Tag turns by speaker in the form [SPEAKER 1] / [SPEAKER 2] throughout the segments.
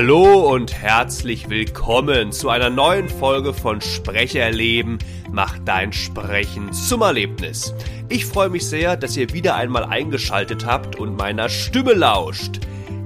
[SPEAKER 1] Hallo und herzlich willkommen zu einer neuen Folge von Sprecherleben. Mach dein Sprechen zum Erlebnis. Ich freue mich sehr, dass ihr wieder einmal eingeschaltet habt und meiner Stimme lauscht.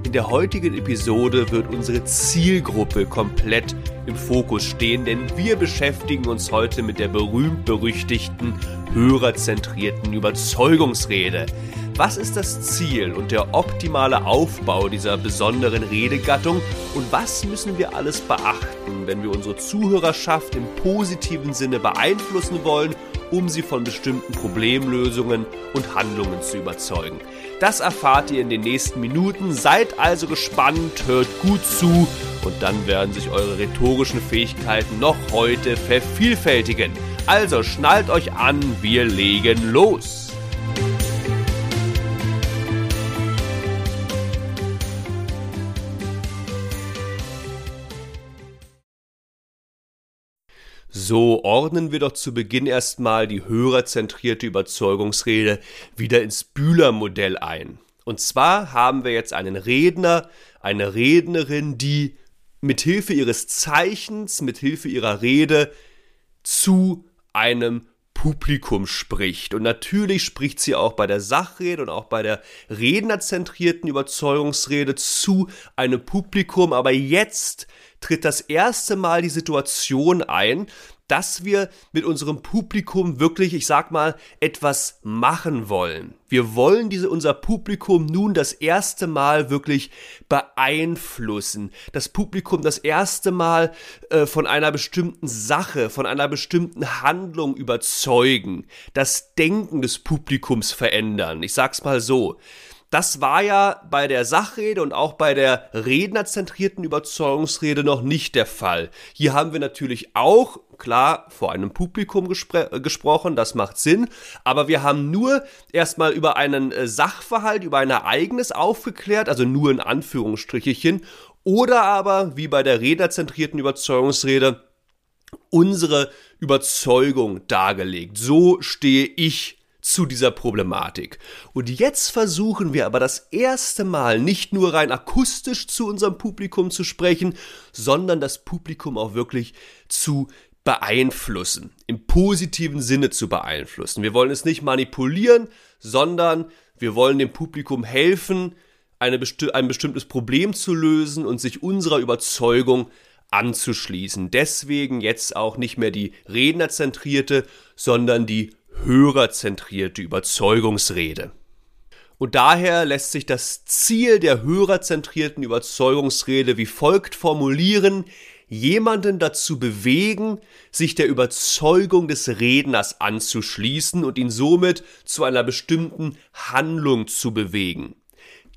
[SPEAKER 1] In der heutigen Episode wird unsere Zielgruppe komplett im Fokus stehen, denn wir beschäftigen uns heute mit der berühmt-berüchtigten, hörerzentrierten Überzeugungsrede. Was ist das Ziel und der optimale Aufbau dieser besonderen Redegattung und was müssen wir alles beachten, wenn wir unsere Zuhörerschaft im positiven Sinne beeinflussen wollen, um sie von bestimmten Problemlösungen und Handlungen zu überzeugen? Das erfahrt ihr in den nächsten Minuten. Seid also gespannt, hört gut zu und dann werden sich eure rhetorischen Fähigkeiten noch heute vervielfältigen. Also schnallt euch an, wir legen los. So ordnen wir doch zu Beginn erstmal die hörerzentrierte Überzeugungsrede wieder ins Bühler-Modell ein. Und zwar haben wir jetzt einen Redner, eine Rednerin, die mithilfe ihres Zeichens, mithilfe ihrer Rede zu einem Publikum spricht. Und natürlich spricht sie auch bei der Sachrede und auch bei der rednerzentrierten Überzeugungsrede zu einem Publikum. Aber jetzt tritt das erste Mal die Situation ein, dass wir mit unserem Publikum wirklich, ich sag mal, etwas machen wollen. Wir wollen diese, unser Publikum nun das erste Mal wirklich beeinflussen. Das Publikum das erste Mal äh, von einer bestimmten Sache, von einer bestimmten Handlung überzeugen. Das Denken des Publikums verändern. Ich sag's mal so. Das war ja bei der Sachrede und auch bei der rednerzentrierten Überzeugungsrede noch nicht der Fall. Hier haben wir natürlich auch, klar, vor einem Publikum gespr äh, gesprochen, das macht Sinn, aber wir haben nur erstmal über einen äh, Sachverhalt, über ein Ereignis aufgeklärt, also nur in Anführungsstrichechen, oder aber, wie bei der rednerzentrierten Überzeugungsrede, unsere Überzeugung dargelegt. So stehe ich zu dieser Problematik. Und jetzt versuchen wir aber das erste Mal nicht nur rein akustisch zu unserem Publikum zu sprechen, sondern das Publikum auch wirklich zu beeinflussen, im positiven Sinne zu beeinflussen. Wir wollen es nicht manipulieren, sondern wir wollen dem Publikum helfen, besti ein bestimmtes Problem zu lösen und sich unserer Überzeugung anzuschließen. Deswegen jetzt auch nicht mehr die rednerzentrierte, sondern die hörerzentrierte Überzeugungsrede. Und daher lässt sich das Ziel der hörerzentrierten Überzeugungsrede wie folgt formulieren, jemanden dazu bewegen, sich der Überzeugung des Redners anzuschließen und ihn somit zu einer bestimmten Handlung zu bewegen.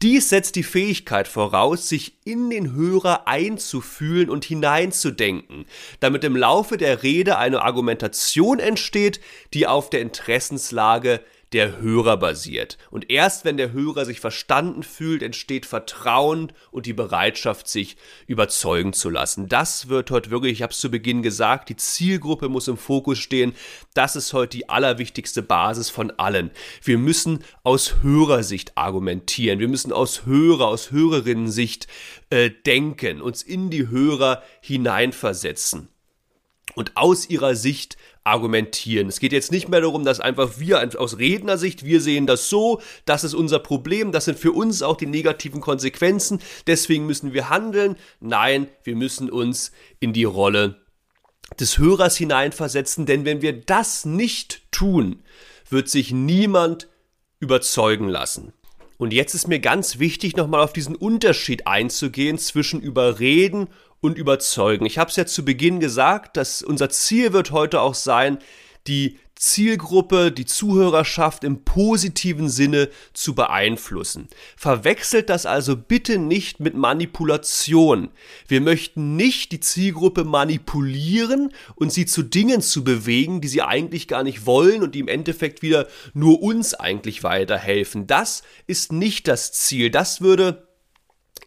[SPEAKER 1] Dies setzt die Fähigkeit voraus, sich in den Hörer einzufühlen und hineinzudenken, damit im Laufe der Rede eine Argumentation entsteht, die auf der Interessenslage der Hörer basiert. Und erst wenn der Hörer sich verstanden fühlt, entsteht Vertrauen und die Bereitschaft, sich überzeugen zu lassen. Das wird heute wirklich, ich habe es zu Beginn gesagt, die Zielgruppe muss im Fokus stehen. Das ist heute die allerwichtigste Basis von allen. Wir müssen aus Hörersicht argumentieren. Wir müssen aus Hörer, aus Hörerinnensicht äh, denken, uns in die Hörer hineinversetzen und aus ihrer Sicht argumentieren. Es geht jetzt nicht mehr darum, dass einfach wir aus Rednersicht, wir sehen das so, das ist unser Problem, das sind für uns auch die negativen Konsequenzen, deswegen müssen wir handeln. Nein, wir müssen uns in die Rolle des Hörers hineinversetzen, denn wenn wir das nicht tun, wird sich niemand überzeugen lassen. Und jetzt ist mir ganz wichtig, nochmal auf diesen Unterschied einzugehen zwischen Überreden und überzeugen. Ich habe es ja zu Beginn gesagt, dass unser Ziel wird heute auch sein, die Zielgruppe, die Zuhörerschaft im positiven Sinne zu beeinflussen. Verwechselt das also bitte nicht mit Manipulation. Wir möchten nicht die Zielgruppe manipulieren und sie zu Dingen zu bewegen, die sie eigentlich gar nicht wollen und die im Endeffekt wieder nur uns eigentlich weiterhelfen. Das ist nicht das Ziel. Das würde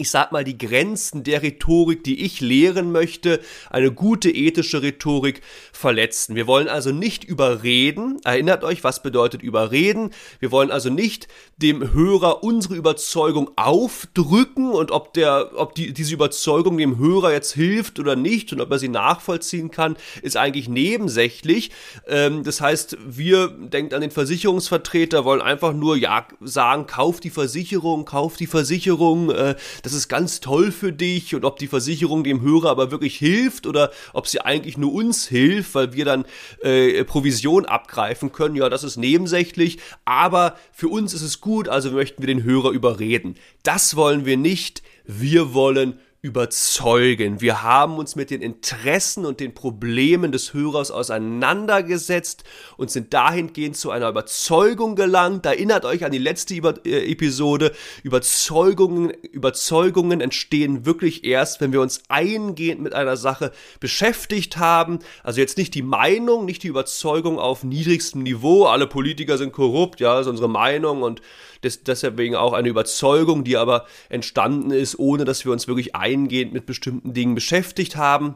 [SPEAKER 1] ich sag mal, die Grenzen der Rhetorik, die ich lehren möchte, eine gute ethische Rhetorik verletzen. Wir wollen also nicht überreden. Erinnert euch, was bedeutet überreden? Wir wollen also nicht dem Hörer unsere Überzeugung aufdrücken und ob der, ob die, diese Überzeugung dem Hörer jetzt hilft oder nicht und ob er sie nachvollziehen kann, ist eigentlich nebensächlich. Ähm, das heißt, wir, denkt an den Versicherungsvertreter, wollen einfach nur, ja, sagen, kauf die Versicherung, kauf die Versicherung, äh, das ist ganz toll für dich und ob die Versicherung dem Hörer aber wirklich hilft oder ob sie eigentlich nur uns hilft, weil wir dann äh, Provision abgreifen können, ja, das ist nebensächlich, aber für uns ist es gut, also möchten wir den Hörer überreden. Das wollen wir nicht, wir wollen überzeugen. Wir haben uns mit den Interessen und den Problemen des Hörers auseinandergesetzt und sind dahingehend zu einer Überzeugung gelangt. Erinnert euch an die letzte äh, Episode. Überzeugungen, Überzeugungen entstehen wirklich erst, wenn wir uns eingehend mit einer Sache beschäftigt haben. Also jetzt nicht die Meinung, nicht die Überzeugung auf niedrigstem Niveau. Alle Politiker sind korrupt, ja, ist unsere Meinung und das, deswegen auch eine Überzeugung, die aber entstanden ist, ohne dass wir uns wirklich eingehend mit bestimmten Dingen beschäftigt haben,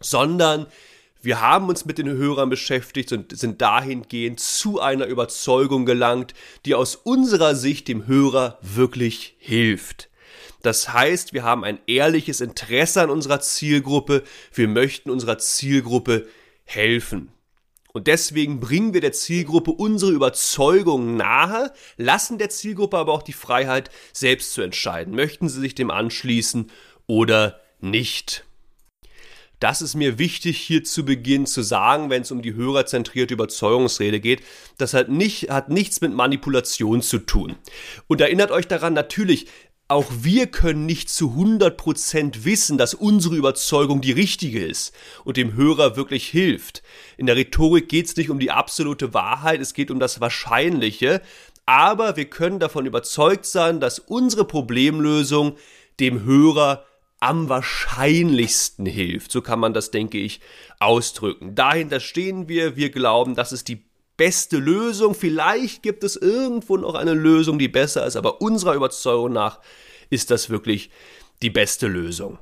[SPEAKER 1] sondern wir haben uns mit den Hörern beschäftigt und sind dahingehend zu einer Überzeugung gelangt, die aus unserer Sicht dem Hörer wirklich hilft. Das heißt, wir haben ein ehrliches Interesse an unserer Zielgruppe, wir möchten unserer Zielgruppe helfen. Und deswegen bringen wir der Zielgruppe unsere Überzeugungen nahe, lassen der Zielgruppe aber auch die Freiheit, selbst zu entscheiden. Möchten sie sich dem anschließen oder nicht? Das ist mir wichtig hier zu Beginn zu sagen, wenn es um die hörerzentrierte Überzeugungsrede geht. Das hat, nicht, hat nichts mit Manipulation zu tun. Und erinnert euch daran, natürlich, auch wir können nicht zu 100% wissen, dass unsere Überzeugung die richtige ist und dem Hörer wirklich hilft. In der Rhetorik geht es nicht um die absolute Wahrheit, es geht um das Wahrscheinliche, aber wir können davon überzeugt sein, dass unsere Problemlösung dem Hörer am wahrscheinlichsten hilft. So kann man das, denke ich, ausdrücken. Dahinter stehen wir, wir glauben, das ist die beste Lösung. Vielleicht gibt es irgendwo noch eine Lösung, die besser ist, aber unserer Überzeugung nach ist das wirklich die beste Lösung.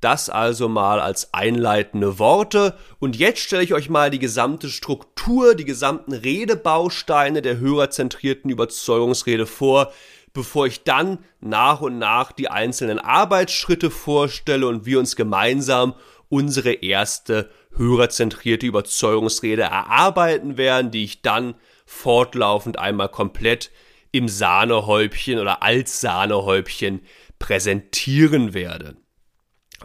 [SPEAKER 1] Das also mal als einleitende Worte. Und jetzt stelle ich euch mal die gesamte Struktur, die gesamten Redebausteine der hörerzentrierten Überzeugungsrede vor, bevor ich dann nach und nach die einzelnen Arbeitsschritte vorstelle und wir uns gemeinsam unsere erste hörerzentrierte Überzeugungsrede erarbeiten werden, die ich dann fortlaufend einmal komplett im Sahnehäubchen oder als Sahnehäubchen präsentieren werde.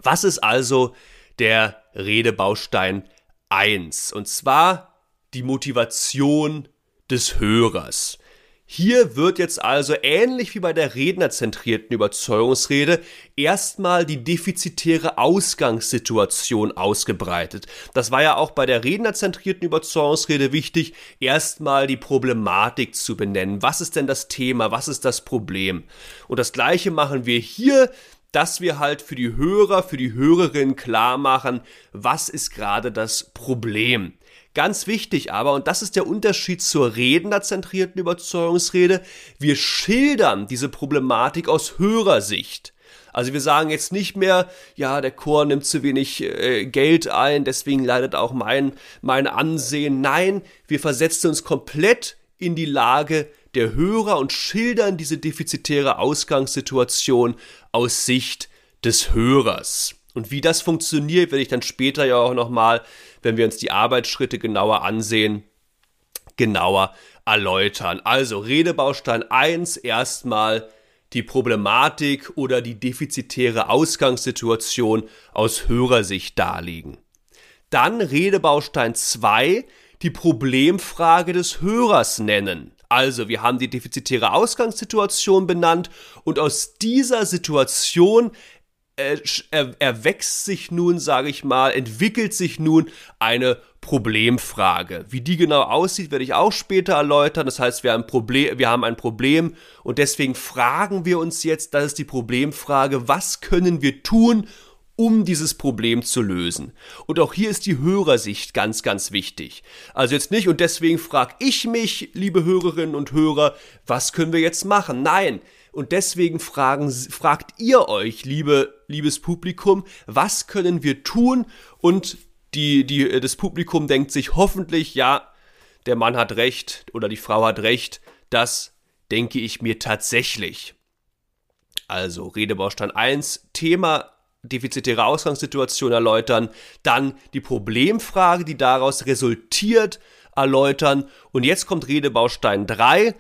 [SPEAKER 1] Was ist also der Redebaustein 1? Und zwar die Motivation des Hörers. Hier wird jetzt also ähnlich wie bei der rednerzentrierten Überzeugungsrede erstmal die defizitäre Ausgangssituation ausgebreitet. Das war ja auch bei der rednerzentrierten Überzeugungsrede wichtig, erstmal die Problematik zu benennen. Was ist denn das Thema? Was ist das Problem? Und das gleiche machen wir hier dass wir halt für die Hörer, für die Hörerin klar machen, was ist gerade das Problem. Ganz wichtig aber, und das ist der Unterschied zur rednerzentrierten Überzeugungsrede, wir schildern diese Problematik aus Hörersicht. Also wir sagen jetzt nicht mehr, ja, der Chor nimmt zu wenig äh, Geld ein, deswegen leidet auch mein, mein Ansehen. Nein, wir versetzen uns komplett in die Lage der Hörer und schildern diese defizitäre Ausgangssituation aus Sicht des Hörers. Und wie das funktioniert, werde ich dann später ja auch nochmal, wenn wir uns die Arbeitsschritte genauer ansehen, genauer erläutern. Also Redebaustein 1 erstmal die Problematik oder die defizitäre Ausgangssituation aus Hörersicht darlegen. Dann Redebaustein 2 die Problemfrage des Hörers nennen. Also, wir haben die defizitäre Ausgangssituation benannt und aus dieser Situation erwächst sich nun, sage ich mal, entwickelt sich nun eine Problemfrage. Wie die genau aussieht, werde ich auch später erläutern. Das heißt, wir haben, ein Problem, wir haben ein Problem und deswegen fragen wir uns jetzt, das ist die Problemfrage, was können wir tun, um dieses Problem zu lösen. Und auch hier ist die Hörersicht ganz, ganz wichtig. Also jetzt nicht, und deswegen frage ich mich, liebe Hörerinnen und Hörer, was können wir jetzt machen? Nein. Und deswegen fragen, fragt ihr euch, liebe, liebes Publikum, was können wir tun? Und die, die, das Publikum denkt sich hoffentlich, ja, der Mann hat recht oder die Frau hat recht. Das denke ich mir tatsächlich. Also Redebaustein 1, Thema defizitäre Ausgangssituation erläutern, dann die Problemfrage, die daraus resultiert, erläutern und jetzt kommt Redebaustein 3.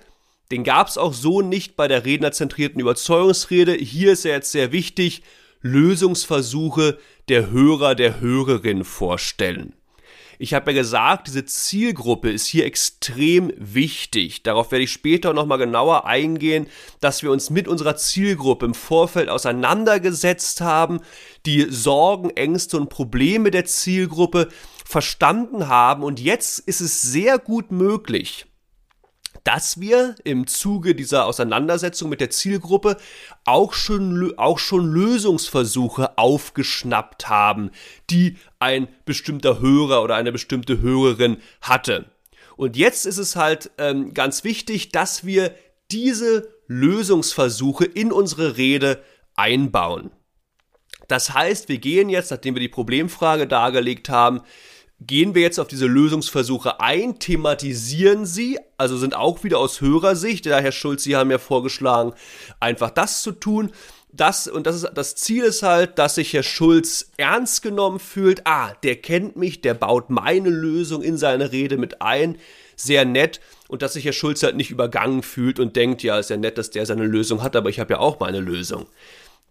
[SPEAKER 1] Den gab es auch so nicht bei der rednerzentrierten Überzeugungsrede. Hier ist er jetzt sehr wichtig, Lösungsversuche der Hörer, der Hörerin vorstellen. Ich habe ja gesagt, diese Zielgruppe ist hier extrem wichtig. Darauf werde ich später nochmal genauer eingehen, dass wir uns mit unserer Zielgruppe im Vorfeld auseinandergesetzt haben, die Sorgen, Ängste und Probleme der Zielgruppe verstanden haben und jetzt ist es sehr gut möglich, dass wir im Zuge dieser Auseinandersetzung mit der Zielgruppe auch schon, auch schon Lösungsversuche aufgeschnappt haben, die ein bestimmter Hörer oder eine bestimmte Hörerin hatte. Und jetzt ist es halt ähm, ganz wichtig, dass wir diese Lösungsversuche in unsere Rede einbauen. Das heißt, wir gehen jetzt, nachdem wir die Problemfrage dargelegt haben, gehen wir jetzt auf diese Lösungsversuche ein, thematisieren sie, also sind auch wieder aus Hörersicht, der Herr Schulz, Sie haben ja vorgeschlagen, einfach das zu tun. Das, und das ist, das Ziel ist halt, dass sich Herr Schulz ernst genommen fühlt. Ah, der kennt mich, der baut meine Lösung in seine Rede mit ein. Sehr nett. Und dass sich Herr Schulz halt nicht übergangen fühlt und denkt, ja, ist ja nett, dass der seine Lösung hat, aber ich habe ja auch meine Lösung.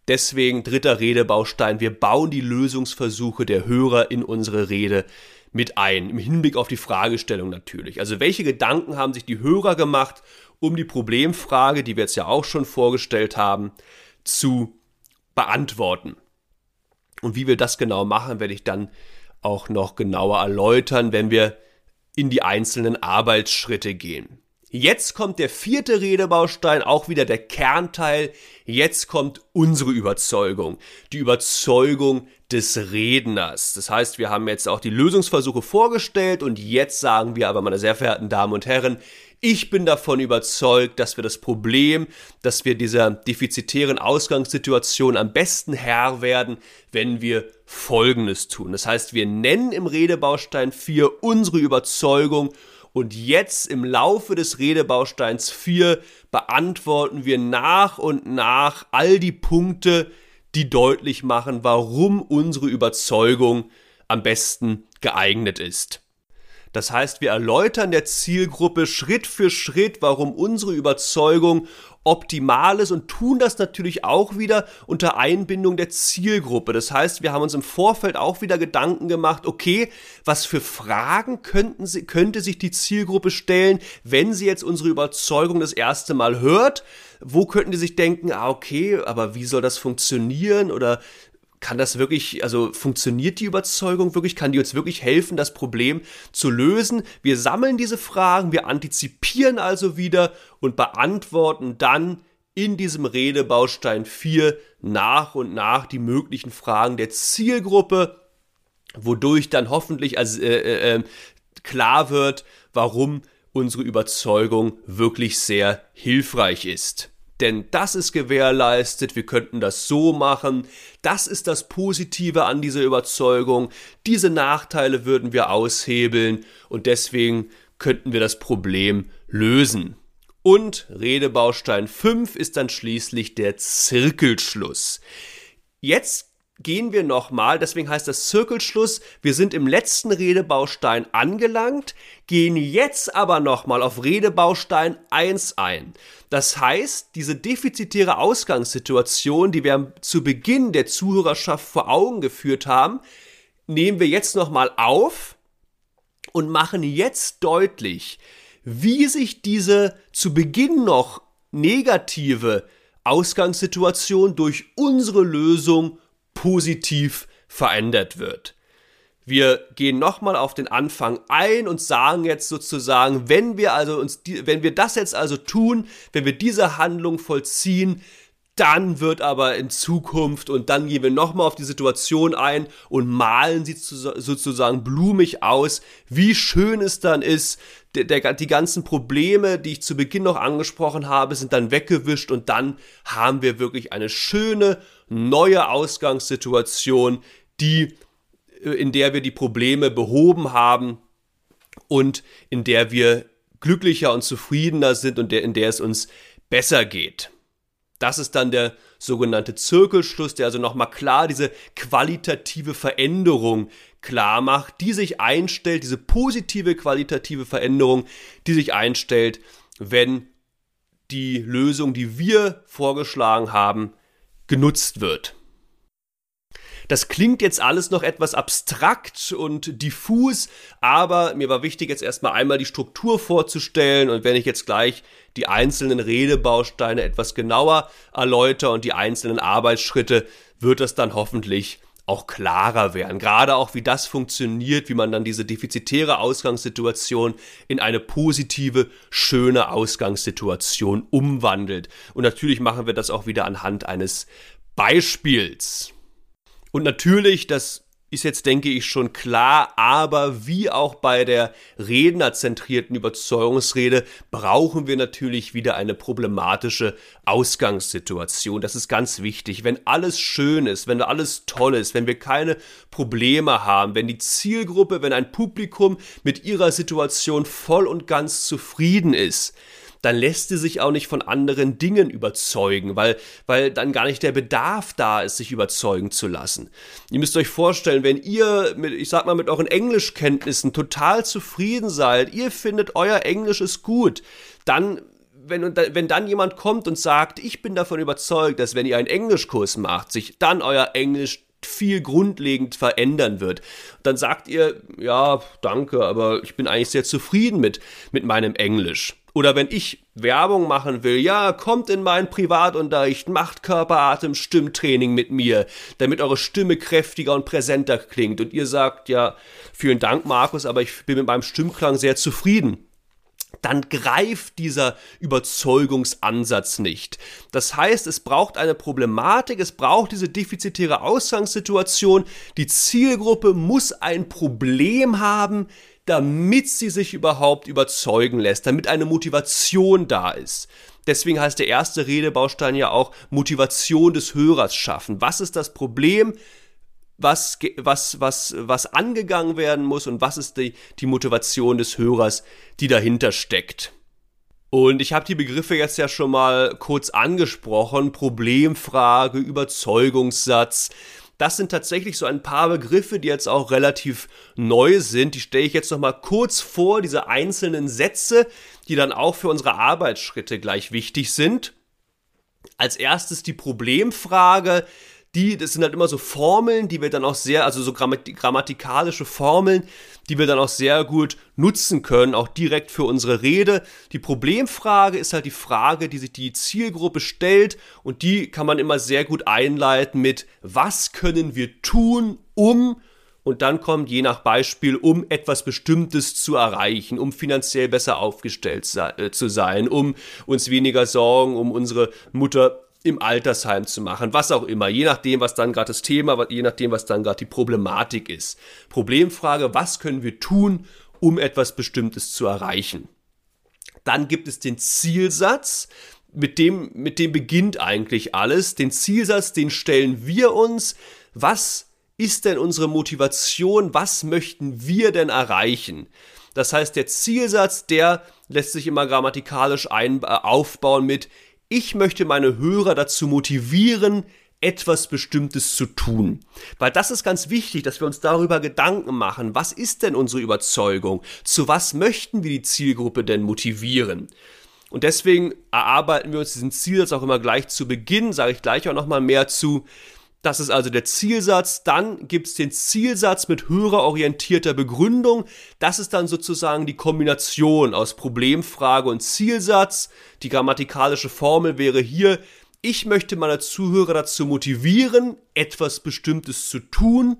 [SPEAKER 1] Deswegen dritter Redebaustein. Wir bauen die Lösungsversuche der Hörer in unsere Rede mit ein, im Hinblick auf die Fragestellung natürlich. Also welche Gedanken haben sich die Hörer gemacht, um die Problemfrage, die wir jetzt ja auch schon vorgestellt haben, zu beantworten. Und wie wir das genau machen, werde ich dann auch noch genauer erläutern, wenn wir in die einzelnen Arbeitsschritte gehen. Jetzt kommt der vierte Redebaustein, auch wieder der Kernteil. Jetzt kommt unsere Überzeugung. Die Überzeugung des Redners. Das heißt, wir haben jetzt auch die Lösungsversuche vorgestellt und jetzt sagen wir aber, meine sehr verehrten Damen und Herren, ich bin davon überzeugt, dass wir das Problem, dass wir dieser defizitären Ausgangssituation am besten Herr werden, wenn wir Folgendes tun. Das heißt, wir nennen im Redebaustein 4 unsere Überzeugung und jetzt im Laufe des Redebausteins 4 beantworten wir nach und nach all die Punkte, die deutlich machen, warum unsere Überzeugung am besten geeignet ist. Das heißt, wir erläutern der Zielgruppe Schritt für Schritt, warum unsere Überzeugung optimal ist und tun das natürlich auch wieder unter Einbindung der Zielgruppe. Das heißt, wir haben uns im Vorfeld auch wieder Gedanken gemacht, okay, was für Fragen könnten sie, könnte sich die Zielgruppe stellen, wenn sie jetzt unsere Überzeugung das erste Mal hört? Wo könnten die sich denken, ah, okay, aber wie soll das funktionieren? Oder kann das wirklich, also funktioniert die Überzeugung wirklich? Kann die uns wirklich helfen, das Problem zu lösen? Wir sammeln diese Fragen, wir antizipieren also wieder und beantworten dann in diesem Redebaustein 4 nach und nach die möglichen Fragen der Zielgruppe, wodurch dann hoffentlich also, äh, äh, ähm, klar wird, warum unsere Überzeugung wirklich sehr hilfreich ist denn das ist gewährleistet, wir könnten das so machen, das ist das Positive an dieser Überzeugung, diese Nachteile würden wir aushebeln und deswegen könnten wir das Problem lösen. Und Redebaustein 5 ist dann schließlich der Zirkelschluss. Jetzt gehen wir nochmal, deswegen heißt das Zirkelschluss, wir sind im letzten Redebaustein angelangt, gehen jetzt aber nochmal auf Redebaustein 1 ein. Das heißt, diese defizitäre Ausgangssituation, die wir zu Beginn der Zuhörerschaft vor Augen geführt haben, nehmen wir jetzt nochmal auf und machen jetzt deutlich, wie sich diese zu Beginn noch negative Ausgangssituation durch unsere Lösung positiv verändert wird. Wir gehen nochmal auf den Anfang ein und sagen jetzt sozusagen, wenn wir also uns, wenn wir das jetzt also tun, wenn wir diese Handlung vollziehen, dann wird aber in Zukunft und dann gehen wir nochmal auf die Situation ein und malen sie sozusagen blumig aus, wie schön es dann ist. Der, der, die ganzen Probleme, die ich zu Beginn noch angesprochen habe, sind dann weggewischt und dann haben wir wirklich eine schöne neue Ausgangssituation, die, äh, in der wir die Probleme behoben haben und in der wir glücklicher und zufriedener sind und der, in der es uns besser geht. Das ist dann der sogenannte Zirkelschluss, der also nochmal klar diese qualitative Veränderung klar macht, die sich einstellt, diese positive qualitative Veränderung, die sich einstellt, wenn die Lösung, die wir vorgeschlagen haben, genutzt wird. Das klingt jetzt alles noch etwas abstrakt und diffus, aber mir war wichtig, jetzt erstmal einmal die Struktur vorzustellen und wenn ich jetzt gleich die einzelnen Redebausteine etwas genauer erläutere und die einzelnen Arbeitsschritte, wird das dann hoffentlich auch klarer werden. Gerade auch, wie das funktioniert, wie man dann diese defizitäre Ausgangssituation in eine positive, schöne Ausgangssituation umwandelt. Und natürlich machen wir das auch wieder anhand eines Beispiels. Und natürlich, das ist jetzt, denke ich, schon klar, aber wie auch bei der rednerzentrierten Überzeugungsrede brauchen wir natürlich wieder eine problematische Ausgangssituation. Das ist ganz wichtig. Wenn alles schön ist, wenn alles toll ist, wenn wir keine Probleme haben, wenn die Zielgruppe, wenn ein Publikum mit ihrer Situation voll und ganz zufrieden ist, dann lässt sie sich auch nicht von anderen Dingen überzeugen, weil, weil dann gar nicht der Bedarf da ist, sich überzeugen zu lassen. Ihr müsst euch vorstellen, wenn ihr mit, ich sag mal, mit euren Englischkenntnissen total zufrieden seid, ihr findet euer Englisch ist gut, dann wenn, wenn dann jemand kommt und sagt, ich bin davon überzeugt, dass wenn ihr einen Englischkurs macht, sich dann euer Englisch viel grundlegend verändern wird. Dann sagt ihr, ja, danke, aber ich bin eigentlich sehr zufrieden mit, mit meinem Englisch. Oder wenn ich Werbung machen will, ja, kommt in meinen Privatunterricht, macht Körperatem, Stimmtraining mit mir, damit eure Stimme kräftiger und präsenter klingt. Und ihr sagt, ja, vielen Dank, Markus, aber ich bin mit meinem Stimmklang sehr zufrieden dann greift dieser Überzeugungsansatz nicht. Das heißt, es braucht eine Problematik, es braucht diese defizitäre Ausgangssituation. Die Zielgruppe muss ein Problem haben, damit sie sich überhaupt überzeugen lässt, damit eine Motivation da ist. Deswegen heißt der erste Redebaustein ja auch Motivation des Hörers schaffen. Was ist das Problem? Was, was, was, was angegangen werden muss und was ist die, die Motivation des Hörers, die dahinter steckt. Und ich habe die Begriffe jetzt ja schon mal kurz angesprochen. Problemfrage, Überzeugungssatz. Das sind tatsächlich so ein paar Begriffe, die jetzt auch relativ neu sind. Die stelle ich jetzt noch mal kurz vor, diese einzelnen Sätze, die dann auch für unsere Arbeitsschritte gleich wichtig sind. Als erstes die Problemfrage die, das sind halt immer so Formeln, die wir dann auch sehr, also so grammatikalische Formeln, die wir dann auch sehr gut nutzen können, auch direkt für unsere Rede. Die Problemfrage ist halt die Frage, die sich die Zielgruppe stellt und die kann man immer sehr gut einleiten mit, was können wir tun, um und dann kommt je nach Beispiel, um etwas Bestimmtes zu erreichen, um finanziell besser aufgestellt äh, zu sein, um uns weniger Sorgen um unsere Mutter im Altersheim zu machen, was auch immer, je nachdem, was dann gerade das Thema, je nachdem, was dann gerade die Problematik ist. Problemfrage, was können wir tun, um etwas Bestimmtes zu erreichen? Dann gibt es den Zielsatz, mit dem, mit dem beginnt eigentlich alles. Den Zielsatz, den stellen wir uns. Was ist denn unsere Motivation? Was möchten wir denn erreichen? Das heißt, der Zielsatz, der lässt sich immer grammatikalisch ein, äh, aufbauen mit ich möchte meine Hörer dazu motivieren, etwas Bestimmtes zu tun. Weil das ist ganz wichtig, dass wir uns darüber Gedanken machen, was ist denn unsere Überzeugung? Zu was möchten wir die Zielgruppe denn motivieren? Und deswegen erarbeiten wir uns diesen Zielsatz auch immer gleich zu Beginn, sage ich gleich auch nochmal mehr zu. Das ist also der Zielsatz. Dann gibt es den Zielsatz mit hörerorientierter Begründung. Das ist dann sozusagen die Kombination aus Problemfrage und Zielsatz. Die grammatikalische Formel wäre hier, ich möchte meine Zuhörer dazu motivieren, etwas Bestimmtes zu tun,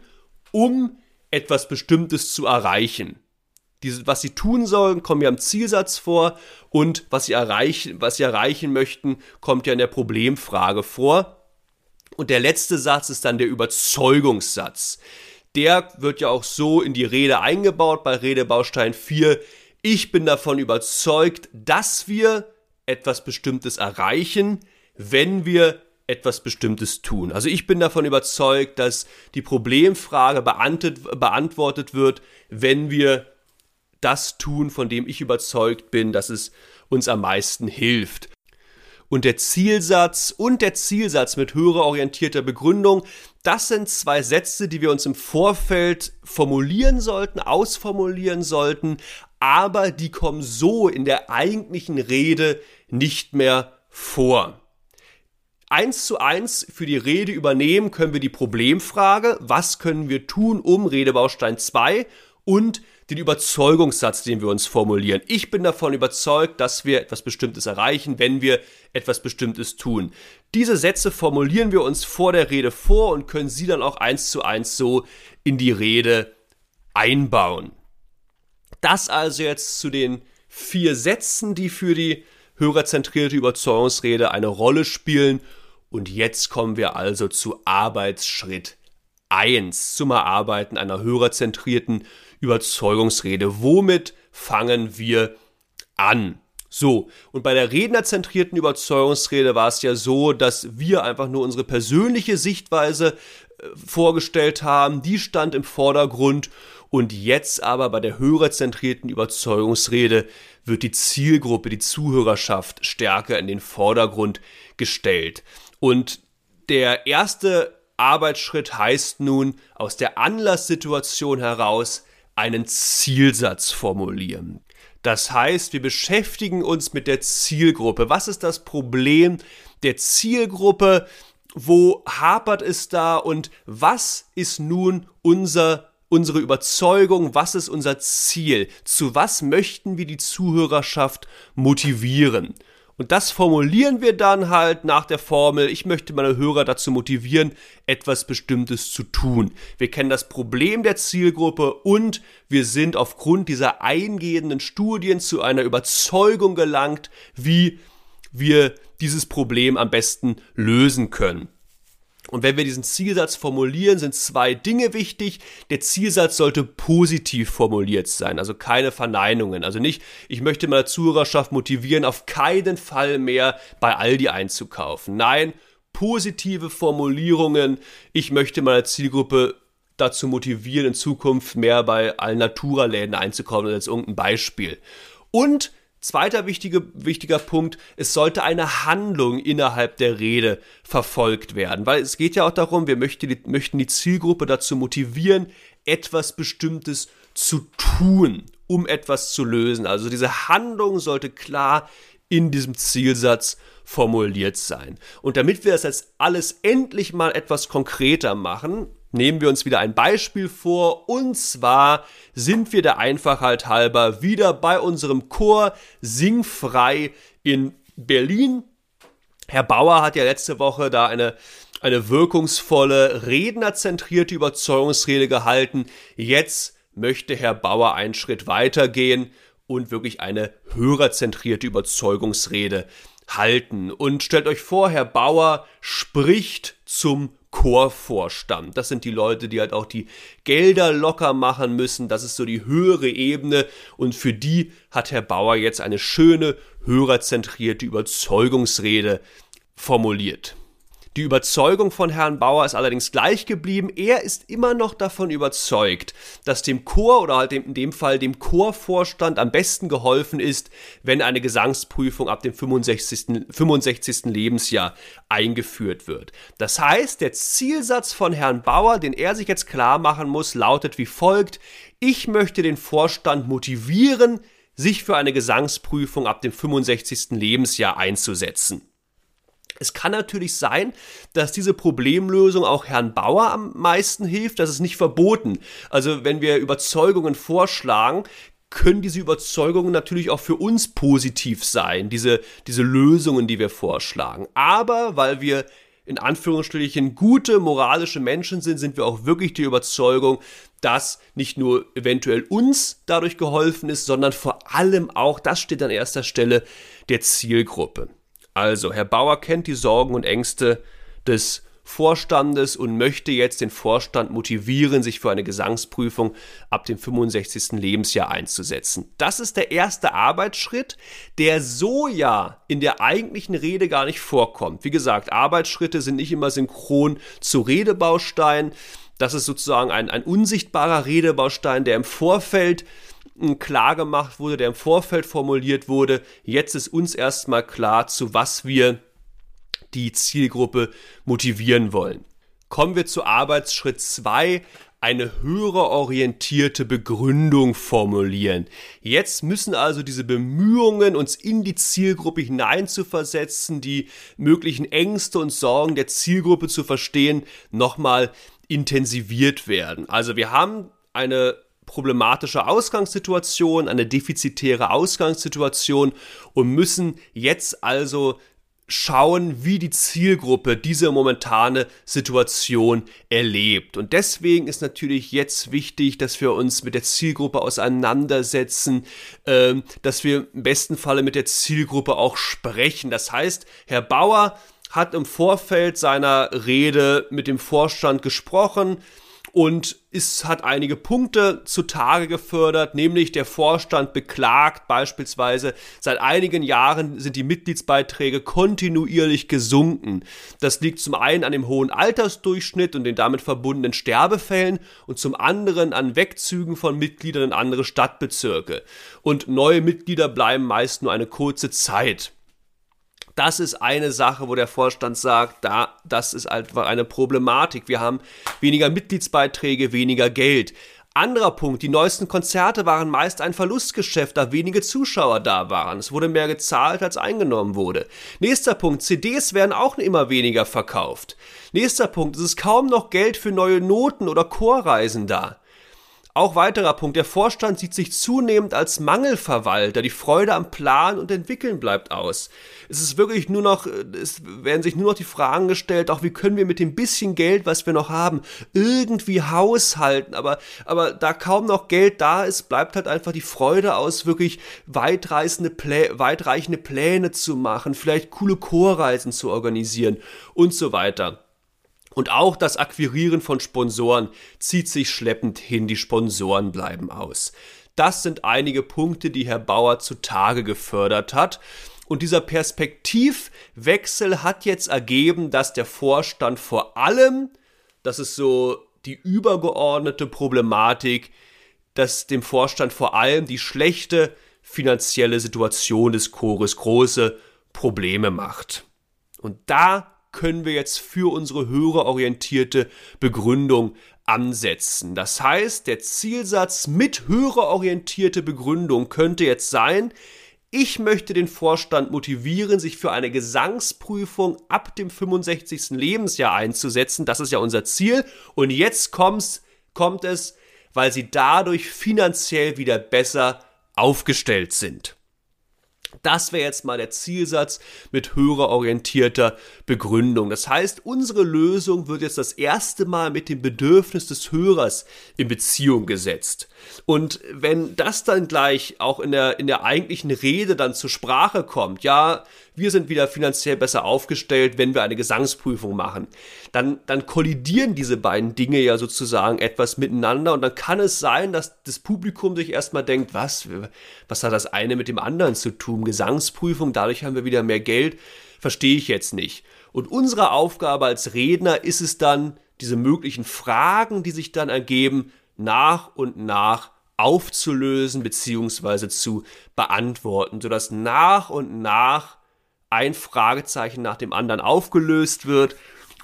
[SPEAKER 1] um etwas Bestimmtes zu erreichen. Diese, was sie tun sollen, kommen ja im Zielsatz vor und was sie, erreichen, was sie erreichen möchten, kommt ja in der Problemfrage vor. Und der letzte Satz ist dann der Überzeugungssatz. Der wird ja auch so in die Rede eingebaut bei Redebaustein 4. Ich bin davon überzeugt, dass wir etwas Bestimmtes erreichen, wenn wir etwas Bestimmtes tun. Also ich bin davon überzeugt, dass die Problemfrage beantwortet wird, wenn wir das tun, von dem ich überzeugt bin, dass es uns am meisten hilft. Und der Zielsatz und der Zielsatz mit höherer orientierter Begründung, das sind zwei Sätze, die wir uns im Vorfeld formulieren sollten, ausformulieren sollten, aber die kommen so in der eigentlichen Rede nicht mehr vor. Eins zu eins für die Rede übernehmen können wir die Problemfrage, was können wir tun, um Redebaustein 2 und den Überzeugungssatz, den wir uns formulieren. Ich bin davon überzeugt, dass wir etwas Bestimmtes erreichen, wenn wir etwas Bestimmtes tun. Diese Sätze formulieren wir uns vor der Rede vor und können sie dann auch eins zu eins so in die Rede einbauen. Das also jetzt zu den vier Sätzen, die für die hörerzentrierte Überzeugungsrede eine Rolle spielen. Und jetzt kommen wir also zu Arbeitsschritt 1 zum Erarbeiten einer hörerzentrierten Überzeugungsrede. Womit fangen wir an? So, und bei der rednerzentrierten Überzeugungsrede war es ja so, dass wir einfach nur unsere persönliche Sichtweise äh, vorgestellt haben, die stand im Vordergrund und jetzt aber bei der hörerzentrierten Überzeugungsrede wird die Zielgruppe, die Zuhörerschaft stärker in den Vordergrund gestellt. Und der erste Arbeitsschritt heißt nun, aus der Anlasssituation heraus einen Zielsatz formulieren. Das heißt, wir beschäftigen uns mit der Zielgruppe. Was ist das Problem der Zielgruppe? Wo hapert es da und was ist nun unser unsere Überzeugung, was ist unser Ziel, zu was möchten wir die Zuhörerschaft motivieren. Und das formulieren wir dann halt nach der Formel, ich möchte meine Hörer dazu motivieren, etwas Bestimmtes zu tun. Wir kennen das Problem der Zielgruppe und wir sind aufgrund dieser eingehenden Studien zu einer Überzeugung gelangt, wie wir dieses Problem am besten lösen können. Und wenn wir diesen Zielsatz formulieren, sind zwei Dinge wichtig. Der Zielsatz sollte positiv formuliert sein, also keine Verneinungen. Also nicht, ich möchte meine Zuhörerschaft motivieren, auf keinen Fall mehr bei Aldi einzukaufen. Nein, positive Formulierungen. Ich möchte meine Zielgruppe dazu motivieren, in Zukunft mehr bei Alnatura-Läden einzukaufen, als irgendein Beispiel. Und Zweiter wichtige, wichtiger Punkt, es sollte eine Handlung innerhalb der Rede verfolgt werden, weil es geht ja auch darum, wir möchten die, möchten die Zielgruppe dazu motivieren, etwas Bestimmtes zu tun, um etwas zu lösen. Also diese Handlung sollte klar in diesem Zielsatz formuliert sein. Und damit wir das jetzt alles endlich mal etwas konkreter machen, nehmen wir uns wieder ein Beispiel vor. Und zwar sind wir der Einfachheit halber wieder bei unserem Chor Singfrei in Berlin. Herr Bauer hat ja letzte Woche da eine eine wirkungsvolle, rednerzentrierte Überzeugungsrede gehalten. Jetzt möchte Herr Bauer einen Schritt weitergehen und wirklich eine hörerzentrierte Überzeugungsrede halten. Und stellt euch vor, Herr Bauer spricht zum Chorvorstand. Das sind die Leute, die halt auch die Gelder locker machen müssen. Das ist so die höhere Ebene. Und für die hat Herr Bauer jetzt eine schöne, hörerzentrierte Überzeugungsrede formuliert. Die Überzeugung von Herrn Bauer ist allerdings gleich geblieben. Er ist immer noch davon überzeugt, dass dem Chor oder halt in dem Fall dem Chorvorstand am besten geholfen ist, wenn eine Gesangsprüfung ab dem 65. 65. Lebensjahr eingeführt wird. Das heißt, der Zielsatz von Herrn Bauer, den er sich jetzt klar machen muss, lautet wie folgt. Ich möchte den Vorstand motivieren, sich für eine Gesangsprüfung ab dem 65. Lebensjahr einzusetzen. Es kann natürlich sein, dass diese Problemlösung auch Herrn Bauer am meisten hilft. Das ist nicht verboten. Also wenn wir Überzeugungen vorschlagen, können diese Überzeugungen natürlich auch für uns positiv sein, diese, diese Lösungen, die wir vorschlagen. Aber weil wir in Anführungsstrichen gute moralische Menschen sind, sind wir auch wirklich die Überzeugung, dass nicht nur eventuell uns dadurch geholfen ist, sondern vor allem auch, das steht an erster Stelle, der Zielgruppe. Also, Herr Bauer kennt die Sorgen und Ängste des Vorstandes und möchte jetzt den Vorstand motivieren, sich für eine Gesangsprüfung ab dem 65. Lebensjahr einzusetzen. Das ist der erste Arbeitsschritt, der so ja in der eigentlichen Rede gar nicht vorkommt. Wie gesagt, Arbeitsschritte sind nicht immer synchron zu Redebausteinen. Das ist sozusagen ein, ein unsichtbarer Redebaustein, der im Vorfeld klar gemacht wurde, der im Vorfeld formuliert wurde. Jetzt ist uns erstmal klar, zu was wir die Zielgruppe motivieren wollen. Kommen wir zu Arbeitsschritt 2, eine höhere orientierte Begründung formulieren. Jetzt müssen also diese Bemühungen, uns in die Zielgruppe hineinzuversetzen, die möglichen Ängste und Sorgen der Zielgruppe zu verstehen, nochmal intensiviert werden. Also wir haben eine problematische Ausgangssituation, eine defizitäre Ausgangssituation und müssen jetzt also schauen, wie die Zielgruppe diese momentane Situation erlebt. Und deswegen ist natürlich jetzt wichtig, dass wir uns mit der Zielgruppe auseinandersetzen, äh, dass wir im besten Falle mit der Zielgruppe auch sprechen. Das heißt, Herr Bauer hat im Vorfeld seiner Rede mit dem Vorstand gesprochen, und es hat einige Punkte zutage gefördert, nämlich der Vorstand beklagt beispielsweise, seit einigen Jahren sind die Mitgliedsbeiträge kontinuierlich gesunken. Das liegt zum einen an dem hohen Altersdurchschnitt und den damit verbundenen Sterbefällen und zum anderen an Wegzügen von Mitgliedern in andere Stadtbezirke. Und neue Mitglieder bleiben meist nur eine kurze Zeit. Das ist eine Sache, wo der Vorstand sagt, da, das ist einfach eine Problematik. Wir haben weniger Mitgliedsbeiträge, weniger Geld. Anderer Punkt, die neuesten Konzerte waren meist ein Verlustgeschäft, da wenige Zuschauer da waren. Es wurde mehr gezahlt, als eingenommen wurde. Nächster Punkt, CDs werden auch immer weniger verkauft. Nächster Punkt, es ist kaum noch Geld für neue Noten oder Chorreisen da. Auch weiterer Punkt, der Vorstand sieht sich zunehmend als Mangelverwalter, die Freude am Plan und Entwickeln bleibt aus. Es ist wirklich nur noch, es werden sich nur noch die Fragen gestellt, auch wie können wir mit dem bisschen Geld, was wir noch haben, irgendwie haushalten, aber, aber da kaum noch Geld da ist, bleibt halt einfach die Freude aus, wirklich weitreichende, Plä weitreichende Pläne zu machen, vielleicht coole Chorreisen zu organisieren und so weiter. Und auch das Akquirieren von Sponsoren zieht sich schleppend hin, die Sponsoren bleiben aus. Das sind einige Punkte, die Herr Bauer zutage gefördert hat. Und dieser Perspektivwechsel hat jetzt ergeben, dass der Vorstand vor allem, das ist so die übergeordnete Problematik, dass dem Vorstand vor allem die schlechte finanzielle Situation des Chores große Probleme macht. Und da können wir jetzt für unsere hörerorientierte Begründung ansetzen. Das heißt, der Zielsatz mit hörerorientierte Begründung könnte jetzt sein, ich möchte den Vorstand motivieren, sich für eine Gesangsprüfung ab dem 65. Lebensjahr einzusetzen. Das ist ja unser Ziel. Und jetzt kommt's, kommt es, weil sie dadurch finanziell wieder besser aufgestellt sind. Das wäre jetzt mal der Zielsatz mit hörerorientierter Begründung. Das heißt, unsere Lösung wird jetzt das erste Mal mit dem Bedürfnis des Hörers in Beziehung gesetzt. Und wenn das dann gleich auch in der, in der eigentlichen Rede dann zur Sprache kommt, ja, wir sind wieder finanziell besser aufgestellt, wenn wir eine Gesangsprüfung machen, dann, dann kollidieren diese beiden Dinge ja sozusagen etwas miteinander und dann kann es sein, dass das Publikum sich erstmal denkt, was, was hat das eine mit dem anderen zu tun? Gesangsprüfung, dadurch haben wir wieder mehr Geld, verstehe ich jetzt nicht. Und unsere Aufgabe als Redner ist es dann, diese möglichen Fragen, die sich dann ergeben, nach und nach aufzulösen bzw. zu beantworten, sodass nach und nach ein Fragezeichen nach dem anderen aufgelöst wird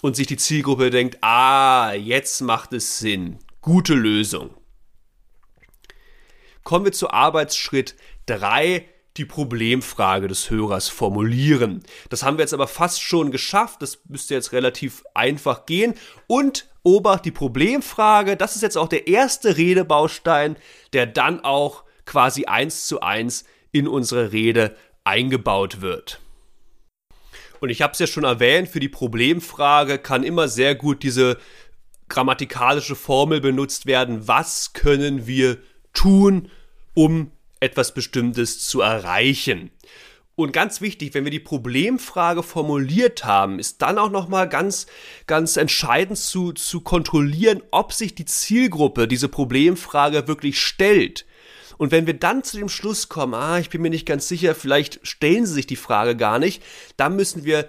[SPEAKER 1] und sich die Zielgruppe denkt, ah, jetzt macht es Sinn. Gute Lösung. Kommen wir zu Arbeitsschritt 3, die Problemfrage des Hörers formulieren. Das haben wir jetzt aber fast schon geschafft. Das müsste jetzt relativ einfach gehen. Und Obacht, die Problemfrage, das ist jetzt auch der erste Redebaustein, der dann auch quasi eins zu eins in unsere Rede eingebaut wird. Und ich habe es ja schon erwähnt, für die Problemfrage kann immer sehr gut diese grammatikalische Formel benutzt werden. Was können wir tun, um etwas Bestimmtes zu erreichen? Und ganz wichtig, wenn wir die Problemfrage formuliert haben, ist dann auch nochmal ganz, ganz entscheidend zu, zu kontrollieren, ob sich die Zielgruppe diese Problemfrage wirklich stellt. Und wenn wir dann zu dem Schluss kommen, ah, ich bin mir nicht ganz sicher, vielleicht stellen sie sich die Frage gar nicht, dann müssen wir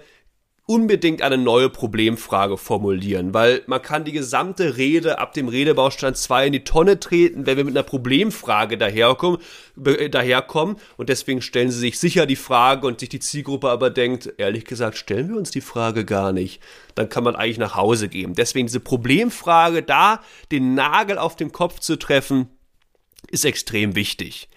[SPEAKER 1] unbedingt eine neue Problemfrage formulieren, weil man kann die gesamte Rede ab dem Redebaustein 2 in die Tonne treten, wenn wir mit einer Problemfrage daherkommen, äh, daherkommen und deswegen stellen sie sich sicher die Frage und sich die Zielgruppe aber denkt, ehrlich gesagt, stellen wir uns die Frage gar nicht, dann kann man eigentlich nach Hause gehen. Deswegen diese Problemfrage da, den Nagel auf den Kopf zu treffen, ist extrem wichtig.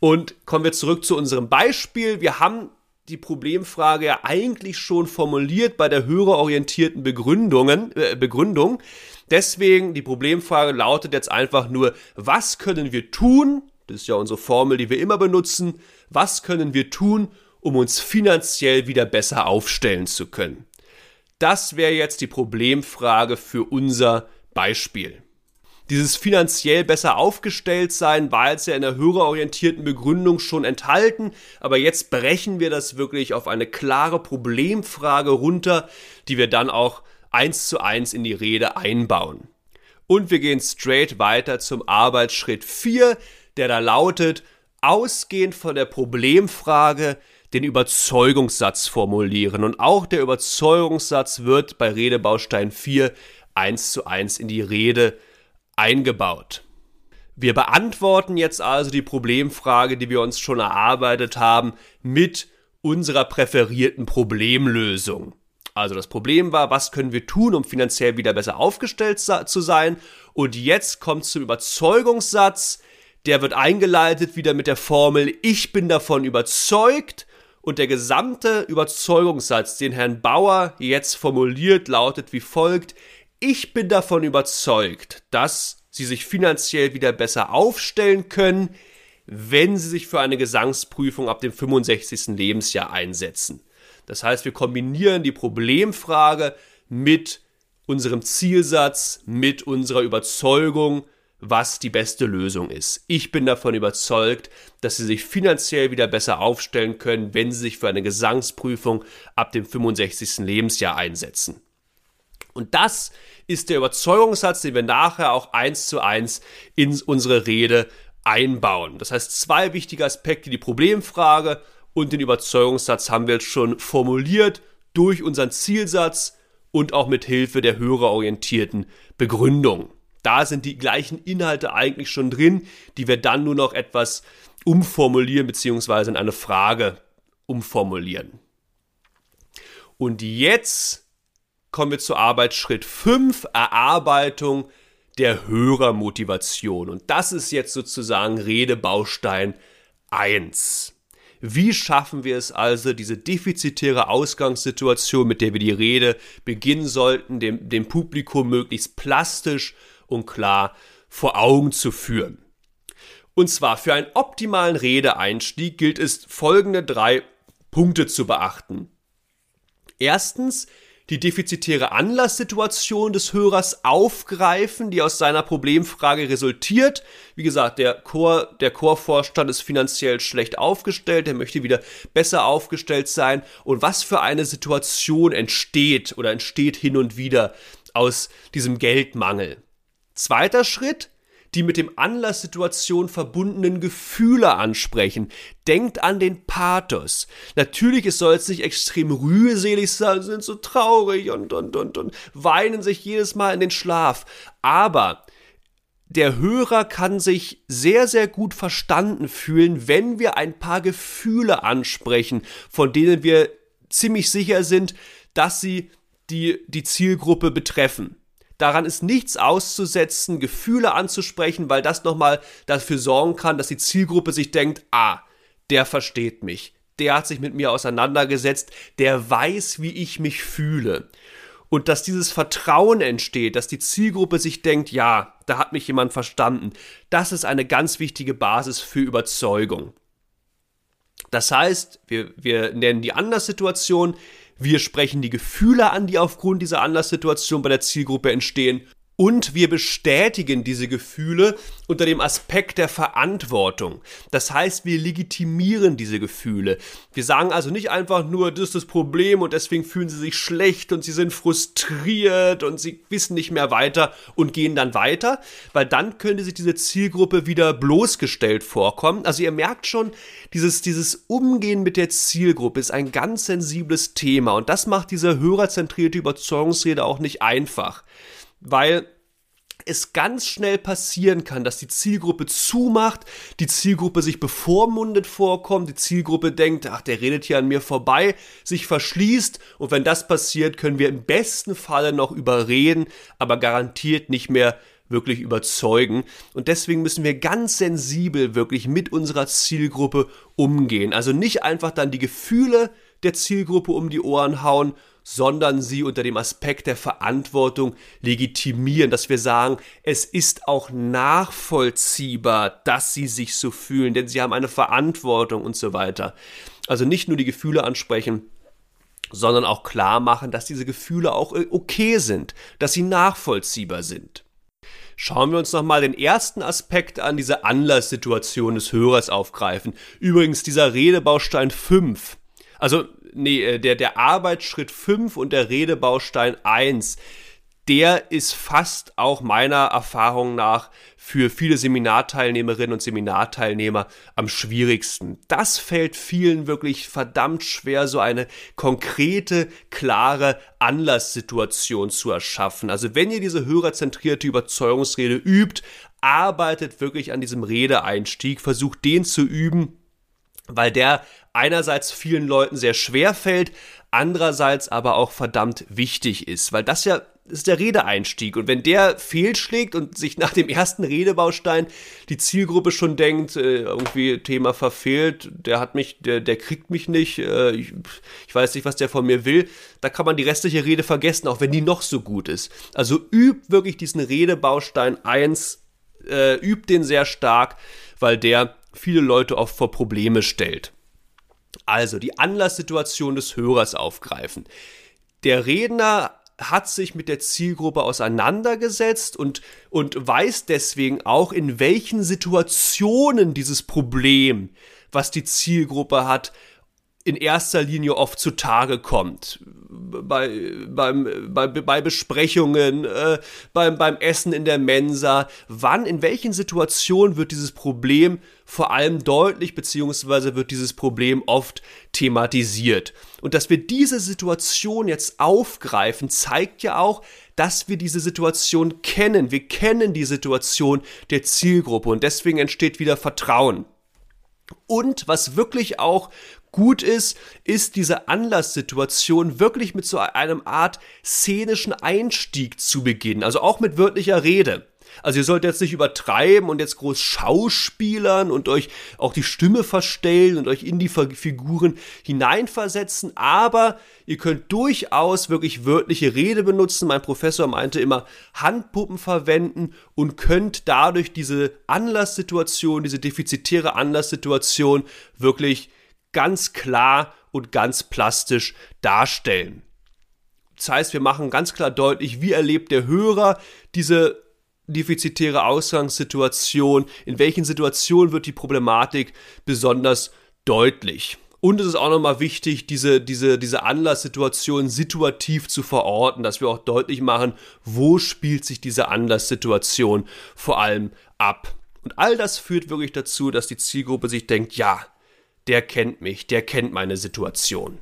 [SPEAKER 1] Und kommen wir zurück zu unserem Beispiel. Wir haben die Problemfrage ja eigentlich schon formuliert bei der hörerorientierten Begründungen, äh, Begründung. Deswegen, die Problemfrage lautet jetzt einfach nur, was können wir tun? Das ist ja unsere Formel, die wir immer benutzen. Was können wir tun, um uns finanziell wieder besser aufstellen zu können? Das wäre jetzt die Problemfrage für unser Beispiel dieses finanziell besser aufgestellt sein war jetzt ja in der hörerorientierten Begründung schon enthalten, aber jetzt brechen wir das wirklich auf eine klare Problemfrage runter, die wir dann auch eins zu eins in die Rede einbauen. Und wir gehen straight weiter zum Arbeitsschritt 4, der da lautet, ausgehend von der Problemfrage den Überzeugungssatz formulieren. Und auch der Überzeugungssatz wird bei Redebaustein 4 eins zu eins in die Rede eingebaut. Wir beantworten jetzt also die Problemfrage, die wir uns schon erarbeitet haben, mit unserer präferierten Problemlösung. Also das Problem war, was können wir tun, um finanziell wieder besser aufgestellt zu sein? Und jetzt kommt zum Überzeugungssatz, der wird eingeleitet wieder mit der Formel, ich bin davon überzeugt. Und der gesamte Überzeugungssatz, den Herrn Bauer jetzt formuliert, lautet wie folgt, ich bin davon überzeugt, dass sie sich finanziell wieder besser aufstellen können, wenn sie sich für eine Gesangsprüfung ab dem 65. Lebensjahr einsetzen. Das heißt, wir kombinieren die Problemfrage mit unserem Zielsatz, mit unserer Überzeugung, was die beste Lösung ist. Ich bin davon überzeugt, dass sie sich finanziell wieder besser aufstellen können, wenn sie sich für eine Gesangsprüfung ab dem 65. Lebensjahr einsetzen. Und das ist der Überzeugungssatz, den wir nachher auch eins zu eins in unsere Rede einbauen. Das heißt, zwei wichtige Aspekte, die Problemfrage und den Überzeugungssatz haben wir jetzt schon formuliert durch unseren Zielsatz und auch mit Hilfe der hörerorientierten Begründung. Da sind die gleichen Inhalte eigentlich schon drin, die wir dann nur noch etwas umformulieren bzw. in eine Frage umformulieren. Und jetzt kommen wir zu Arbeitsschritt 5, Erarbeitung der Hörermotivation. Und das ist jetzt sozusagen Redebaustein 1. Wie schaffen wir es also, diese defizitäre Ausgangssituation, mit der wir die Rede beginnen sollten, dem, dem Publikum möglichst plastisch und klar vor Augen zu führen? Und zwar für einen optimalen Redeeinstieg gilt es folgende drei Punkte zu beachten. Erstens, die defizitäre Anlasssituation des Hörers aufgreifen, die aus seiner Problemfrage resultiert. Wie gesagt, der Chor, der Chorvorstand ist finanziell schlecht aufgestellt, der möchte wieder besser aufgestellt sein. Und was für eine Situation entsteht oder entsteht hin und wieder aus diesem Geldmangel. Zweiter Schritt, die mit dem Anlasssituation verbundenen Gefühle ansprechen. Denkt an den Pathos. Natürlich, es soll jetzt nicht extrem rührselig sein, sind so traurig und, und, und, und weinen sich jedes Mal in den Schlaf. Aber der Hörer kann sich sehr, sehr gut verstanden fühlen, wenn wir ein paar Gefühle ansprechen, von denen wir ziemlich sicher sind, dass sie die, die Zielgruppe betreffen. Daran ist nichts auszusetzen, Gefühle anzusprechen, weil das nochmal dafür sorgen kann, dass die Zielgruppe sich denkt, ah, der versteht mich, der hat sich mit mir auseinandergesetzt, der weiß, wie ich mich fühle. Und dass dieses Vertrauen entsteht, dass die Zielgruppe sich denkt, ja, da hat mich jemand verstanden, das ist eine ganz wichtige Basis für Überzeugung. Das heißt, wir, wir nennen die Anderssituation, Wir sprechen die Gefühle an, die aufgrund dieser Anlasssituation bei der Zielgruppe entstehen und wir bestätigen diese Gefühle unter dem Aspekt der Verantwortung. Das heißt, wir legitimieren diese Gefühle. Wir sagen also nicht einfach nur, das ist das Problem und deswegen fühlen sie sich schlecht und sie sind frustriert und sie wissen nicht mehr weiter und gehen dann weiter, weil dann könnte sich diese Zielgruppe wieder bloßgestellt vorkommen. Also ihr merkt schon, dieses, dieses Umgehen mit der Zielgruppe ist ein ganz sensibles Thema und das macht diese hörerzentrierte Überzeugungsrede auch nicht einfach weil es ganz schnell passieren kann, dass die Zielgruppe zumacht, die Zielgruppe sich bevormundet vorkommt, die Zielgruppe denkt, ach, der redet hier an mir vorbei, sich verschließt und wenn das passiert, können wir im besten Falle noch überreden, aber garantiert nicht mehr wirklich überzeugen. Und deswegen müssen wir ganz sensibel wirklich mit unserer Zielgruppe umgehen. Also nicht einfach dann die Gefühle der Zielgruppe um die Ohren hauen, sondern sie unter dem Aspekt der Verantwortung legitimieren, dass wir sagen, es ist auch nachvollziehbar, dass sie sich so fühlen, denn sie haben eine Verantwortung und so weiter. Also nicht nur die Gefühle ansprechen, sondern auch klar machen, dass diese Gefühle auch äh, okay sind, dass sie nachvollziehbar sind. Schauen wir uns nochmal den ersten Aspekt an, diese Anlasssituation des Hörers aufgreifen. Übrigens dieser Redebaustein 5. Also nee, äh, der, der Arbeitsschritt 5 und der Redebaustein 1, der ist fast auch meiner Erfahrung nach für viele Seminarteilnehmerinnen und Seminarteilnehmer am schwierigsten. Das fällt vielen wirklich verdammt schwer, so eine konkrete, klare Anlasssituation zu erschaffen. Also wenn ihr diese hörerzentrierte Überzeugungsrede übt, arbeitet wirklich an diesem Redeeinstieg, versucht den zu üben, weil der einerseits vielen Leuten sehr schwer fällt, andererseits aber auch verdammt wichtig ist, weil das ja ist der Redeeinstieg und wenn der fehlschlägt und sich nach dem ersten Redebaustein die Zielgruppe schon denkt, äh, irgendwie Thema verfehlt, der hat mich, der, der kriegt mich nicht, äh, ich, ich weiß nicht, was der von mir will, da kann man die restliche Rede vergessen, auch wenn die noch so gut ist. Also übt wirklich diesen Redebaustein 1, äh, übt den sehr stark, weil der viele Leute oft vor Probleme stellt. Also die Anlasssituation des Hörers aufgreifen. Der Redner hat sich mit der Zielgruppe auseinandergesetzt und, und weiß deswegen auch, in welchen Situationen dieses Problem, was die Zielgruppe hat, in erster Linie oft zutage kommt. Bei, beim, bei, bei Besprechungen, äh, beim, beim Essen in der Mensa. Wann, in welchen Situationen wird dieses Problem vor allem deutlich, beziehungsweise wird dieses Problem oft thematisiert. Und dass wir diese Situation jetzt aufgreifen, zeigt ja auch, dass wir diese Situation kennen. Wir kennen die Situation der Zielgruppe und deswegen entsteht wieder Vertrauen. Und was wirklich auch gut ist, ist diese Anlasssituation wirklich mit so einem Art szenischen Einstieg zu beginnen, also auch mit wörtlicher Rede. Also ihr sollt jetzt nicht übertreiben und jetzt groß schauspielern und euch auch die Stimme verstellen und euch in die Figuren hineinversetzen, aber ihr könnt durchaus wirklich wörtliche Rede benutzen. Mein Professor meinte immer Handpuppen verwenden und könnt dadurch diese Anlasssituation, diese defizitäre Anlasssituation wirklich ganz klar und ganz plastisch darstellen. Das heißt, wir machen ganz klar deutlich, wie erlebt der Hörer diese defizitäre Ausgangssituation, in welchen Situationen wird die Problematik besonders deutlich. Und es ist auch nochmal wichtig, diese, diese, diese Anlasssituation situativ zu verorten, dass wir auch deutlich machen, wo spielt sich diese Anlasssituation vor allem ab. Und all das führt wirklich dazu, dass die Zielgruppe sich denkt, ja, der kennt mich, der kennt meine Situation.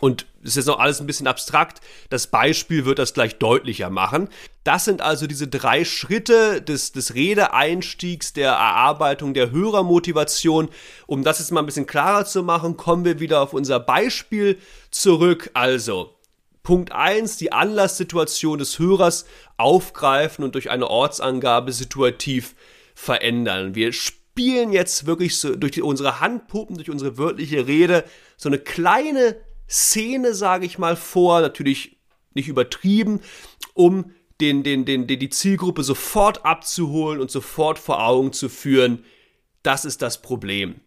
[SPEAKER 1] Und es ist jetzt noch alles ein bisschen abstrakt. Das Beispiel wird das gleich deutlicher machen. Das sind also diese drei Schritte des, des Redeeinstiegs, der Erarbeitung der Hörermotivation. Um das jetzt mal ein bisschen klarer zu machen, kommen wir wieder auf unser Beispiel zurück. Also, Punkt 1, die Anlasssituation des Hörers aufgreifen und durch eine Ortsangabe situativ verändern. Wir spielen jetzt wirklich so durch die, unsere Handpuppen, durch unsere wörtliche Rede so eine kleine Szene, sage ich mal, vor, natürlich nicht übertrieben, um den, den, den, den, die Zielgruppe sofort abzuholen und sofort vor Augen zu führen, das ist das Problem.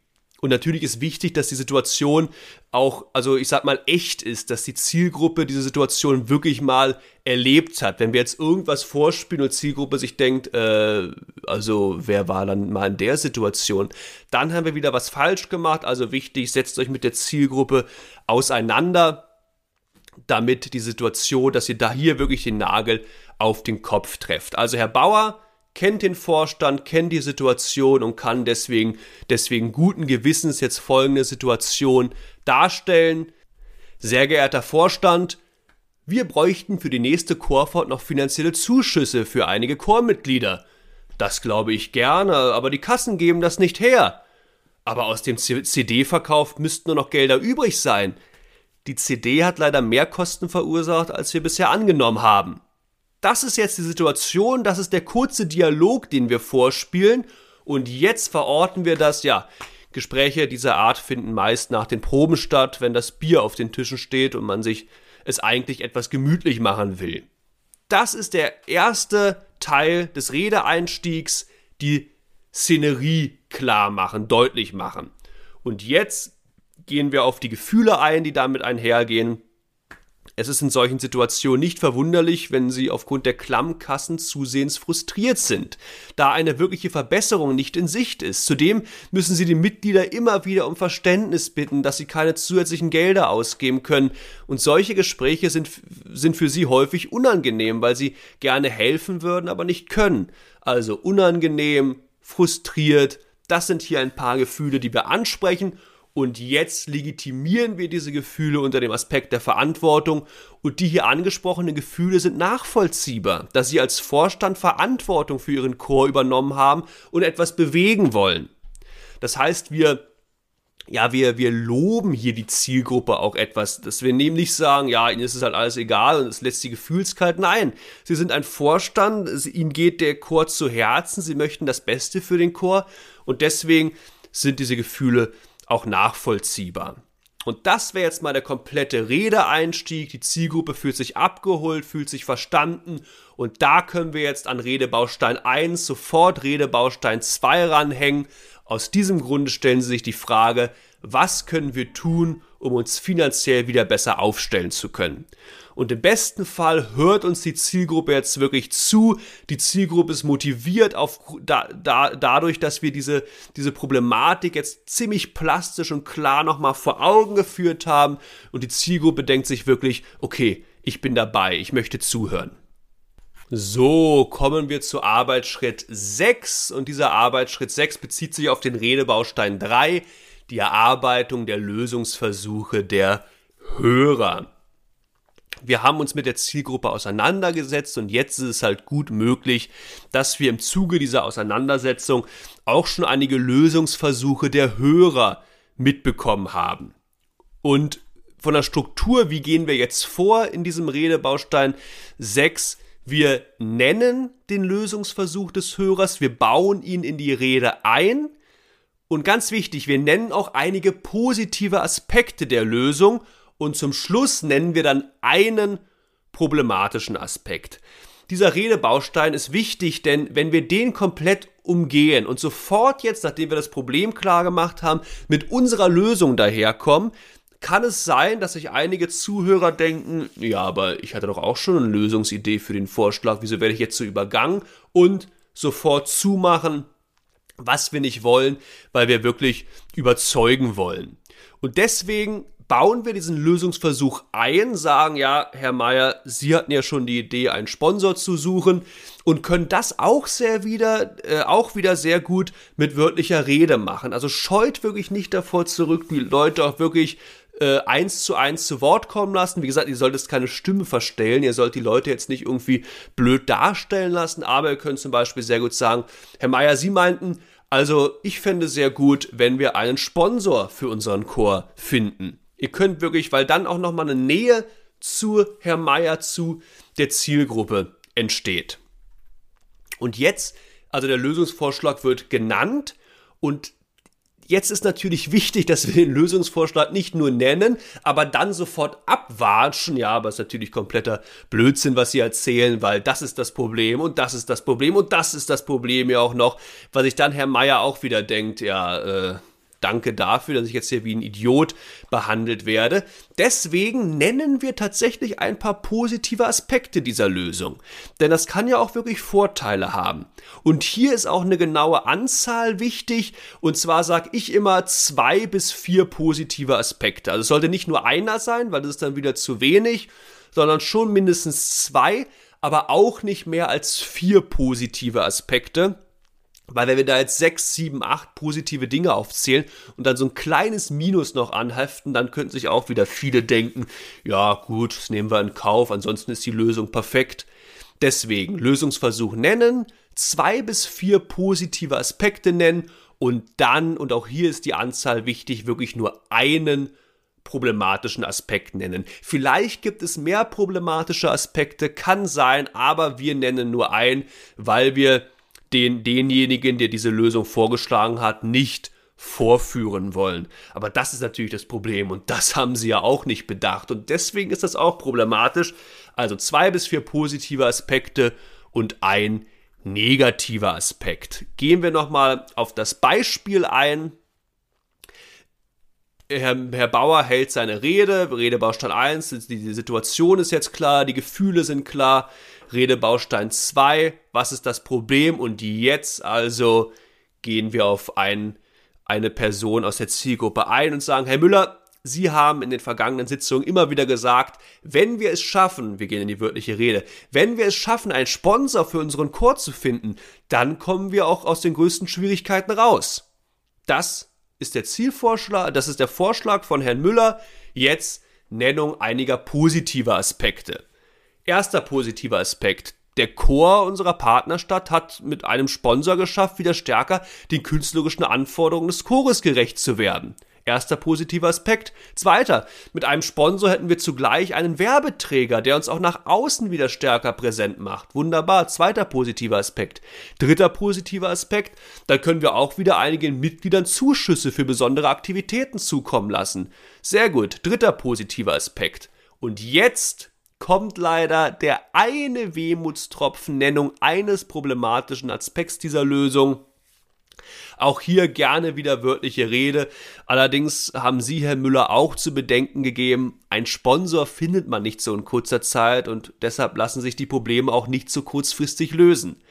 [SPEAKER 1] Und natürlich ist wichtig, dass die Situation auch, also ich sag mal, echt ist, dass die Zielgruppe diese Situation wirklich mal erlebt hat. Wenn wir jetzt irgendwas vorspielen und Zielgruppe sich denkt, äh, also wer war dann mal in der Situation, dann haben wir wieder was falsch gemacht. Also wichtig, setzt euch mit der Zielgruppe auseinander, damit die Situation, dass ihr da hier wirklich den Nagel auf den Kopf trefft. Also Herr Bauer, kennt den Vorstand, kennt die Situation und kann deswegen, deswegen guten Gewissens jetzt folgende Situation darstellen. Sehr geehrter Vorstand, wir bräuchten für die nächste Chorfahrt noch finanzielle Zuschüsse für einige Chormitglieder. Das glaube ich gerne, aber die Kassen geben das nicht her. Aber aus dem CD-Verkauf müssten nur noch Gelder übrig sein. Die CD hat leider mehr Kosten verursacht, als wir bisher angenommen haben das ist jetzt die Situation, das ist der kurze Dialog, den wir vorspielen. Und jetzt verorten wir das, ja. Gespräche dieser Art finden meist nach den Proben statt, wenn das Bier auf den Tischen steht und man sich es eigentlich etwas gemütlich machen will. Das ist der erste Teil des Redeeinstiegs, die Szenerie klar machen, deutlich machen. Und jetzt gehen wir auf die Gefühle ein, die damit einhergehen. Es ist in solchen Situationen nicht verwunderlich, wenn sie aufgrund der Klammkassen zusehends frustriert sind, da eine wirkliche Verbesserung nicht in Sicht ist. Zudem müssen sie die Mitglieder immer wieder um Verständnis bitten, dass sie keine zusätzlichen Gelder ausgeben können. Und solche Gespräche sind, sind für sie häufig unangenehm, weil sie gerne helfen würden, aber nicht können. Also unangenehm, frustriert, das sind hier ein paar Gefühle, die wir ansprechen und jetzt legitimieren wir diese Gefühle unter dem Aspekt der Verantwortung. Und die hier angesprochenen Gefühle sind nachvollziehbar, dass sie als Vorstand Verantwortung für ihren Chor übernommen haben und etwas bewegen wollen. Das heißt, wir ja, wir, wir loben hier die Zielgruppe auch etwas, dass wir nämlich sagen, ja, ihnen ist es halt alles egal und es lässt sie gefühlskalt. Nein, sie sind ein Vorstand, ihnen geht der Chor zu Herzen, sie möchten das Beste für den Chor und deswegen sind diese Gefühle auch nachvollziehbar. Und das wäre jetzt mal der komplette Redeeinstieg. Die Zielgruppe fühlt sich abgeholt, fühlt sich verstanden. Und da können wir jetzt an Redebaustein 1 sofort Redebaustein 2 ranhängen. Aus diesem Grunde stellen Sie sich die Frage, was können wir tun, um uns finanziell wieder besser aufstellen zu können. Und im besten Fall hört uns die Zielgruppe jetzt wirklich zu. Die Zielgruppe ist motiviert auf, da, da, dadurch, dass wir diese, diese Problematik jetzt ziemlich plastisch und klar nochmal vor Augen geführt haben. Und die Zielgruppe denkt sich wirklich, okay, ich bin dabei, ich möchte zuhören. So, kommen wir zu Arbeitsschritt 6 und dieser Arbeitsschritt 6 bezieht sich auf den Redebaustein 3, die Erarbeitung der Lösungsversuche der Hörer. Wir haben uns mit der Zielgruppe auseinandergesetzt und jetzt ist es halt gut möglich, dass wir im Zuge dieser Auseinandersetzung auch schon einige Lösungsversuche der Hörer mitbekommen haben. Und von der Struktur, wie gehen wir jetzt vor in diesem Redebaustein 6? Wir nennen den Lösungsversuch des Hörers, wir bauen ihn in die Rede ein, und ganz wichtig, wir nennen auch einige positive Aspekte der Lösung und zum Schluss nennen wir dann einen problematischen Aspekt. Dieser Redebaustein ist wichtig, denn wenn wir den komplett umgehen und sofort jetzt, nachdem wir das Problem klar gemacht haben, mit unserer Lösung daherkommen, kann es sein, dass sich einige Zuhörer denken, ja, aber ich hatte doch auch schon eine Lösungsidee für den Vorschlag, wieso werde ich jetzt so übergangen und sofort zumachen, was wir nicht wollen, weil wir wirklich überzeugen wollen. Und deswegen bauen wir diesen Lösungsversuch ein, sagen ja, Herr Meier, Sie hatten ja schon die Idee, einen Sponsor zu suchen und können das auch sehr wieder, äh, auch wieder sehr gut mit wörtlicher Rede machen. Also scheut wirklich nicht davor zurück, die Leute auch wirklich äh, eins zu eins zu Wort kommen lassen. Wie gesagt, ihr solltet keine Stimme verstellen, ihr sollt die Leute jetzt nicht irgendwie blöd darstellen lassen, aber ihr könnt zum Beispiel sehr gut sagen, Herr Meier, Sie meinten, also ich fände sehr gut, wenn wir einen Sponsor für unseren Chor finden. Ihr könnt wirklich, weil dann auch nochmal eine Nähe zu Herr Meier, zu der Zielgruppe entsteht. Und jetzt, also der Lösungsvorschlag wird genannt und Jetzt ist natürlich wichtig, dass wir den Lösungsvorschlag nicht nur nennen, aber dann sofort abwatschen. Ja, aber es ist natürlich kompletter Blödsinn, was sie erzählen, weil das ist das Problem und das ist das Problem und das ist das Problem ja auch noch, weil sich dann Herr Meier auch wieder denkt, ja, äh, Danke dafür, dass ich jetzt hier wie ein Idiot behandelt werde. Deswegen nennen wir tatsächlich ein paar positive Aspekte dieser Lösung. Denn das kann ja auch wirklich Vorteile haben. Und hier ist auch eine genaue Anzahl wichtig. Und zwar sage ich immer zwei bis vier positive Aspekte. Also es sollte nicht nur einer sein, weil das ist dann wieder zu wenig, sondern schon mindestens zwei, aber auch nicht mehr als vier positive Aspekte. Weil wenn wir da jetzt sechs, sieben, acht positive Dinge aufzählen und dann so ein kleines Minus noch anheften, dann könnten sich auch wieder viele denken, ja gut, das nehmen wir in Kauf, ansonsten ist die Lösung perfekt. Deswegen Lösungsversuch nennen, zwei bis vier positive Aspekte nennen und dann, und auch hier ist die Anzahl wichtig, wirklich nur einen problematischen Aspekt nennen. Vielleicht gibt es mehr problematische Aspekte, kann sein, aber wir nennen nur einen, weil wir den, denjenigen, der diese Lösung vorgeschlagen hat, nicht vorführen wollen. Aber das ist natürlich das Problem und das haben sie ja auch nicht bedacht und deswegen ist das auch problematisch. Also zwei bis vier positive Aspekte und ein negativer Aspekt. Gehen wir nochmal auf das Beispiel ein. Herr, Herr, Bauer hält seine Rede, Redebaustein 1, die, die Situation ist jetzt klar, die Gefühle sind klar, Redebaustein 2, was ist das Problem? Und jetzt also gehen wir auf ein, eine Person aus der Zielgruppe ein und sagen, Herr Müller, Sie haben in den vergangenen Sitzungen immer wieder gesagt, wenn wir es schaffen, wir gehen in die wörtliche Rede, wenn wir es schaffen, einen Sponsor für unseren Chor zu finden, dann kommen wir auch aus den größten Schwierigkeiten raus. Das ist der Zielvorschlag, das ist der Vorschlag von Herrn Müller. Jetzt Nennung einiger positiver Aspekte. Erster positiver Aspekt. Der Chor unserer Partnerstadt hat mit einem Sponsor geschafft, wieder stärker den künstlerischen Anforderungen des Chores gerecht zu werden. Erster positiver Aspekt. Zweiter, mit einem Sponsor hätten wir zugleich einen Werbeträger, der uns auch nach außen wieder stärker präsent macht. Wunderbar. Zweiter positiver Aspekt. Dritter positiver Aspekt, dann können wir auch wieder einigen Mitgliedern Zuschüsse für besondere Aktivitäten zukommen lassen. Sehr gut. Dritter positiver Aspekt. Und jetzt kommt leider der eine Wehmutstropfen Nennung eines problematischen Aspekts dieser Lösung. Auch hier gerne wieder wörtliche Rede. Allerdings haben Sie, Herr Müller, auch zu bedenken gegeben, ein Sponsor findet man nicht so in kurzer Zeit und deshalb lassen sich die Probleme auch nicht so kurzfristig lösen.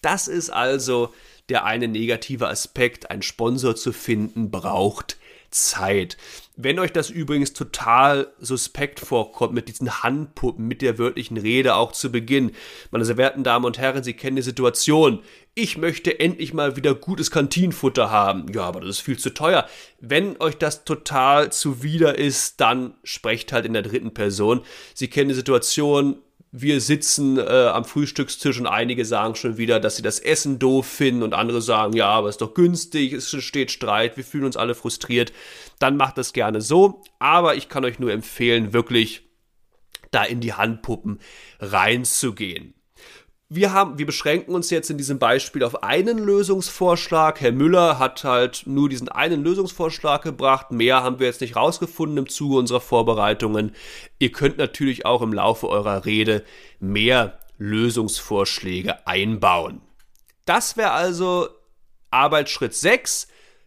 [SPEAKER 1] Das ist also der eine negative Aspekt. Ein Sponsor zu finden braucht Zeit. Wenn euch das übrigens total suspekt vorkommt mit diesen Handpuppen, mit der wörtlichen Rede auch zu Beginn, meine sehr werten Damen und Herren, Sie kennen die Situation. Ich möchte endlich mal wieder gutes Kantinenfutter haben. Ja, aber das ist viel zu teuer. Wenn euch das total zuwider ist, dann sprecht halt in der dritten Person. Sie kennen die Situation, wir sitzen äh, am Frühstückstisch und einige sagen schon wieder, dass sie das Essen doof finden und andere sagen, ja, aber es ist doch günstig, es steht Streit, wir fühlen uns alle frustriert. Dann macht das gerne so, aber ich kann euch nur empfehlen, wirklich da in die Handpuppen reinzugehen. Wir haben, wir beschränken uns jetzt in diesem Beispiel auf einen Lösungsvorschlag. Herr Müller hat halt nur diesen einen Lösungsvorschlag gebracht. Mehr haben wir jetzt nicht rausgefunden im Zuge unserer Vorbereitungen. Ihr könnt natürlich auch im Laufe eurer Rede mehr Lösungsvorschläge einbauen. Das wäre also Arbeitsschritt 6.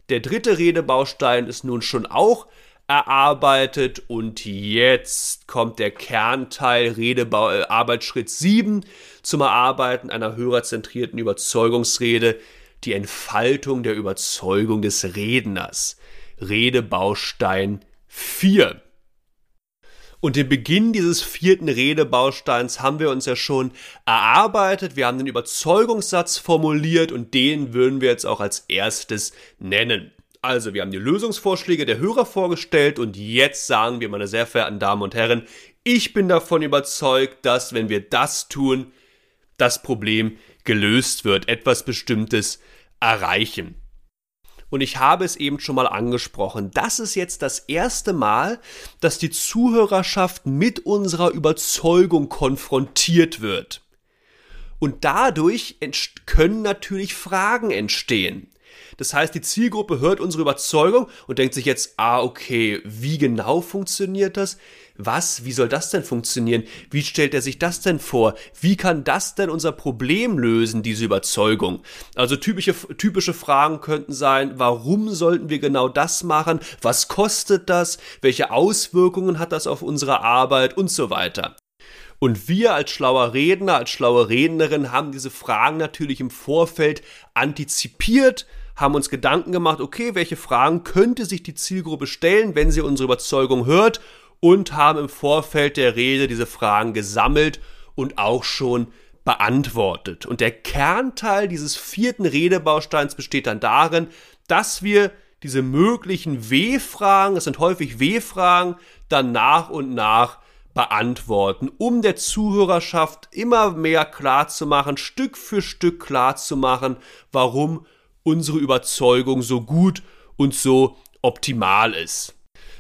[SPEAKER 1] Der dritte Redebaustein ist nun schon auch erarbeitet und jetzt kommt der Kernteil Redebau, äh, Arbeitsschritt 7 zum Erarbeiten einer hörerzentrierten Überzeugungsrede, die Entfaltung der Überzeugung des Redners. Redebaustein 4. Und den Beginn dieses vierten Redebausteins haben wir uns ja schon erarbeitet. Wir haben den Überzeugungssatz formuliert und den würden wir jetzt auch als erstes nennen. Also, wir haben die Lösungsvorschläge der Hörer vorgestellt und jetzt sagen wir, meine sehr verehrten Damen und Herren, ich bin davon überzeugt, dass, wenn wir das tun, das Problem gelöst wird, etwas Bestimmtes erreichen. Und ich habe es eben schon mal angesprochen. Das ist jetzt das erste Mal, dass die Zuhörerschaft mit unserer Überzeugung konfrontiert wird. Und dadurch können natürlich Fragen entstehen. Das heißt, die Zielgruppe hört unsere Überzeugung und denkt sich jetzt, ah, okay, wie genau funktioniert das? Was, wie soll das denn funktionieren? Wie stellt er sich das denn vor? Wie kann das denn unser Problem lösen, diese Überzeugung? Also typische, typische Fragen könnten sein, warum sollten wir genau das machen? Was kostet das? Welche Auswirkungen hat das auf unsere Arbeit und so weiter? Und wir als schlauer Redner, als schlaue Rednerin haben diese Fragen natürlich im Vorfeld antizipiert, haben uns Gedanken gemacht, okay, welche Fragen könnte sich die Zielgruppe stellen, wenn sie unsere Überzeugung hört und haben im Vorfeld der Rede diese Fragen gesammelt und auch schon beantwortet. Und der Kernteil dieses vierten Redebausteins besteht dann darin, dass wir diese möglichen W-Fragen, das sind häufig W-Fragen, dann nach und nach beantworten, um der Zuhörerschaft immer mehr klar zu machen, Stück für Stück klar zu machen, warum unsere Überzeugung so gut und so optimal ist.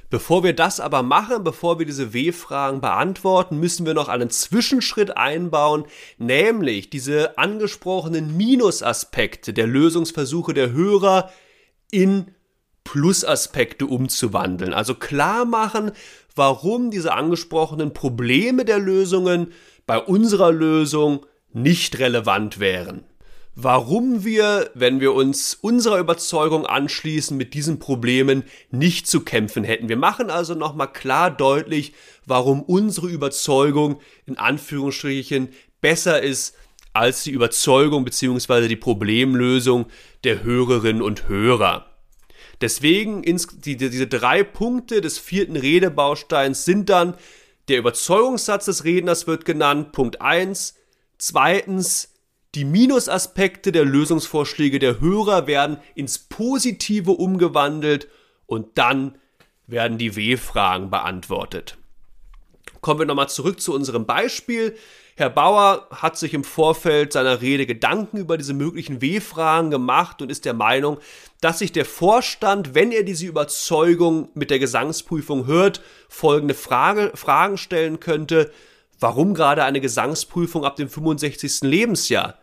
[SPEAKER 1] Bevor wir das aber machen, bevor wir diese W-Fragen beantworten, müssen wir noch einen Zwischenschritt einbauen, nämlich diese angesprochenen Minusaspekte der Lösungsversuche der Hörer in Plusaspekte umzuwandeln. Also klar machen, warum diese angesprochenen Probleme der Lösungen bei unserer Lösung nicht relevant wären warum wir, wenn wir uns unserer Überzeugung anschließen, mit diesen Problemen nicht zu kämpfen hätten. Wir machen also nochmal klar deutlich, warum unsere Überzeugung in Anführungsstrichen besser ist als die Überzeugung bzw. die Problemlösung der Hörerinnen und Hörer. Deswegen diese drei Punkte des vierten Redebausteins sind dann, der Überzeugungssatz des Redners wird genannt, Punkt eins. Zweitens, die Minusaspekte der Lösungsvorschläge der Hörer werden ins Positive umgewandelt und dann werden die W-Fragen beantwortet. Kommen wir nochmal zurück zu unserem Beispiel. Herr Bauer hat sich im Vorfeld seiner Rede Gedanken über diese möglichen W-Fragen gemacht und ist der Meinung, dass sich der Vorstand, wenn er diese Überzeugung mit der Gesangsprüfung hört, folgende Frage, Fragen stellen könnte. Warum gerade eine Gesangsprüfung ab dem 65. Lebensjahr?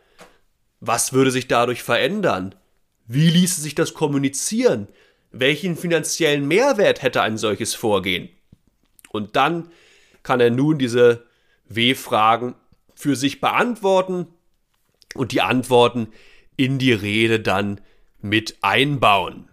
[SPEAKER 1] Was würde sich dadurch verändern? Wie ließe sich das kommunizieren? Welchen finanziellen Mehrwert hätte ein solches Vorgehen? Und dann kann er nun diese W-Fragen für sich beantworten und die Antworten in die Rede dann mit einbauen.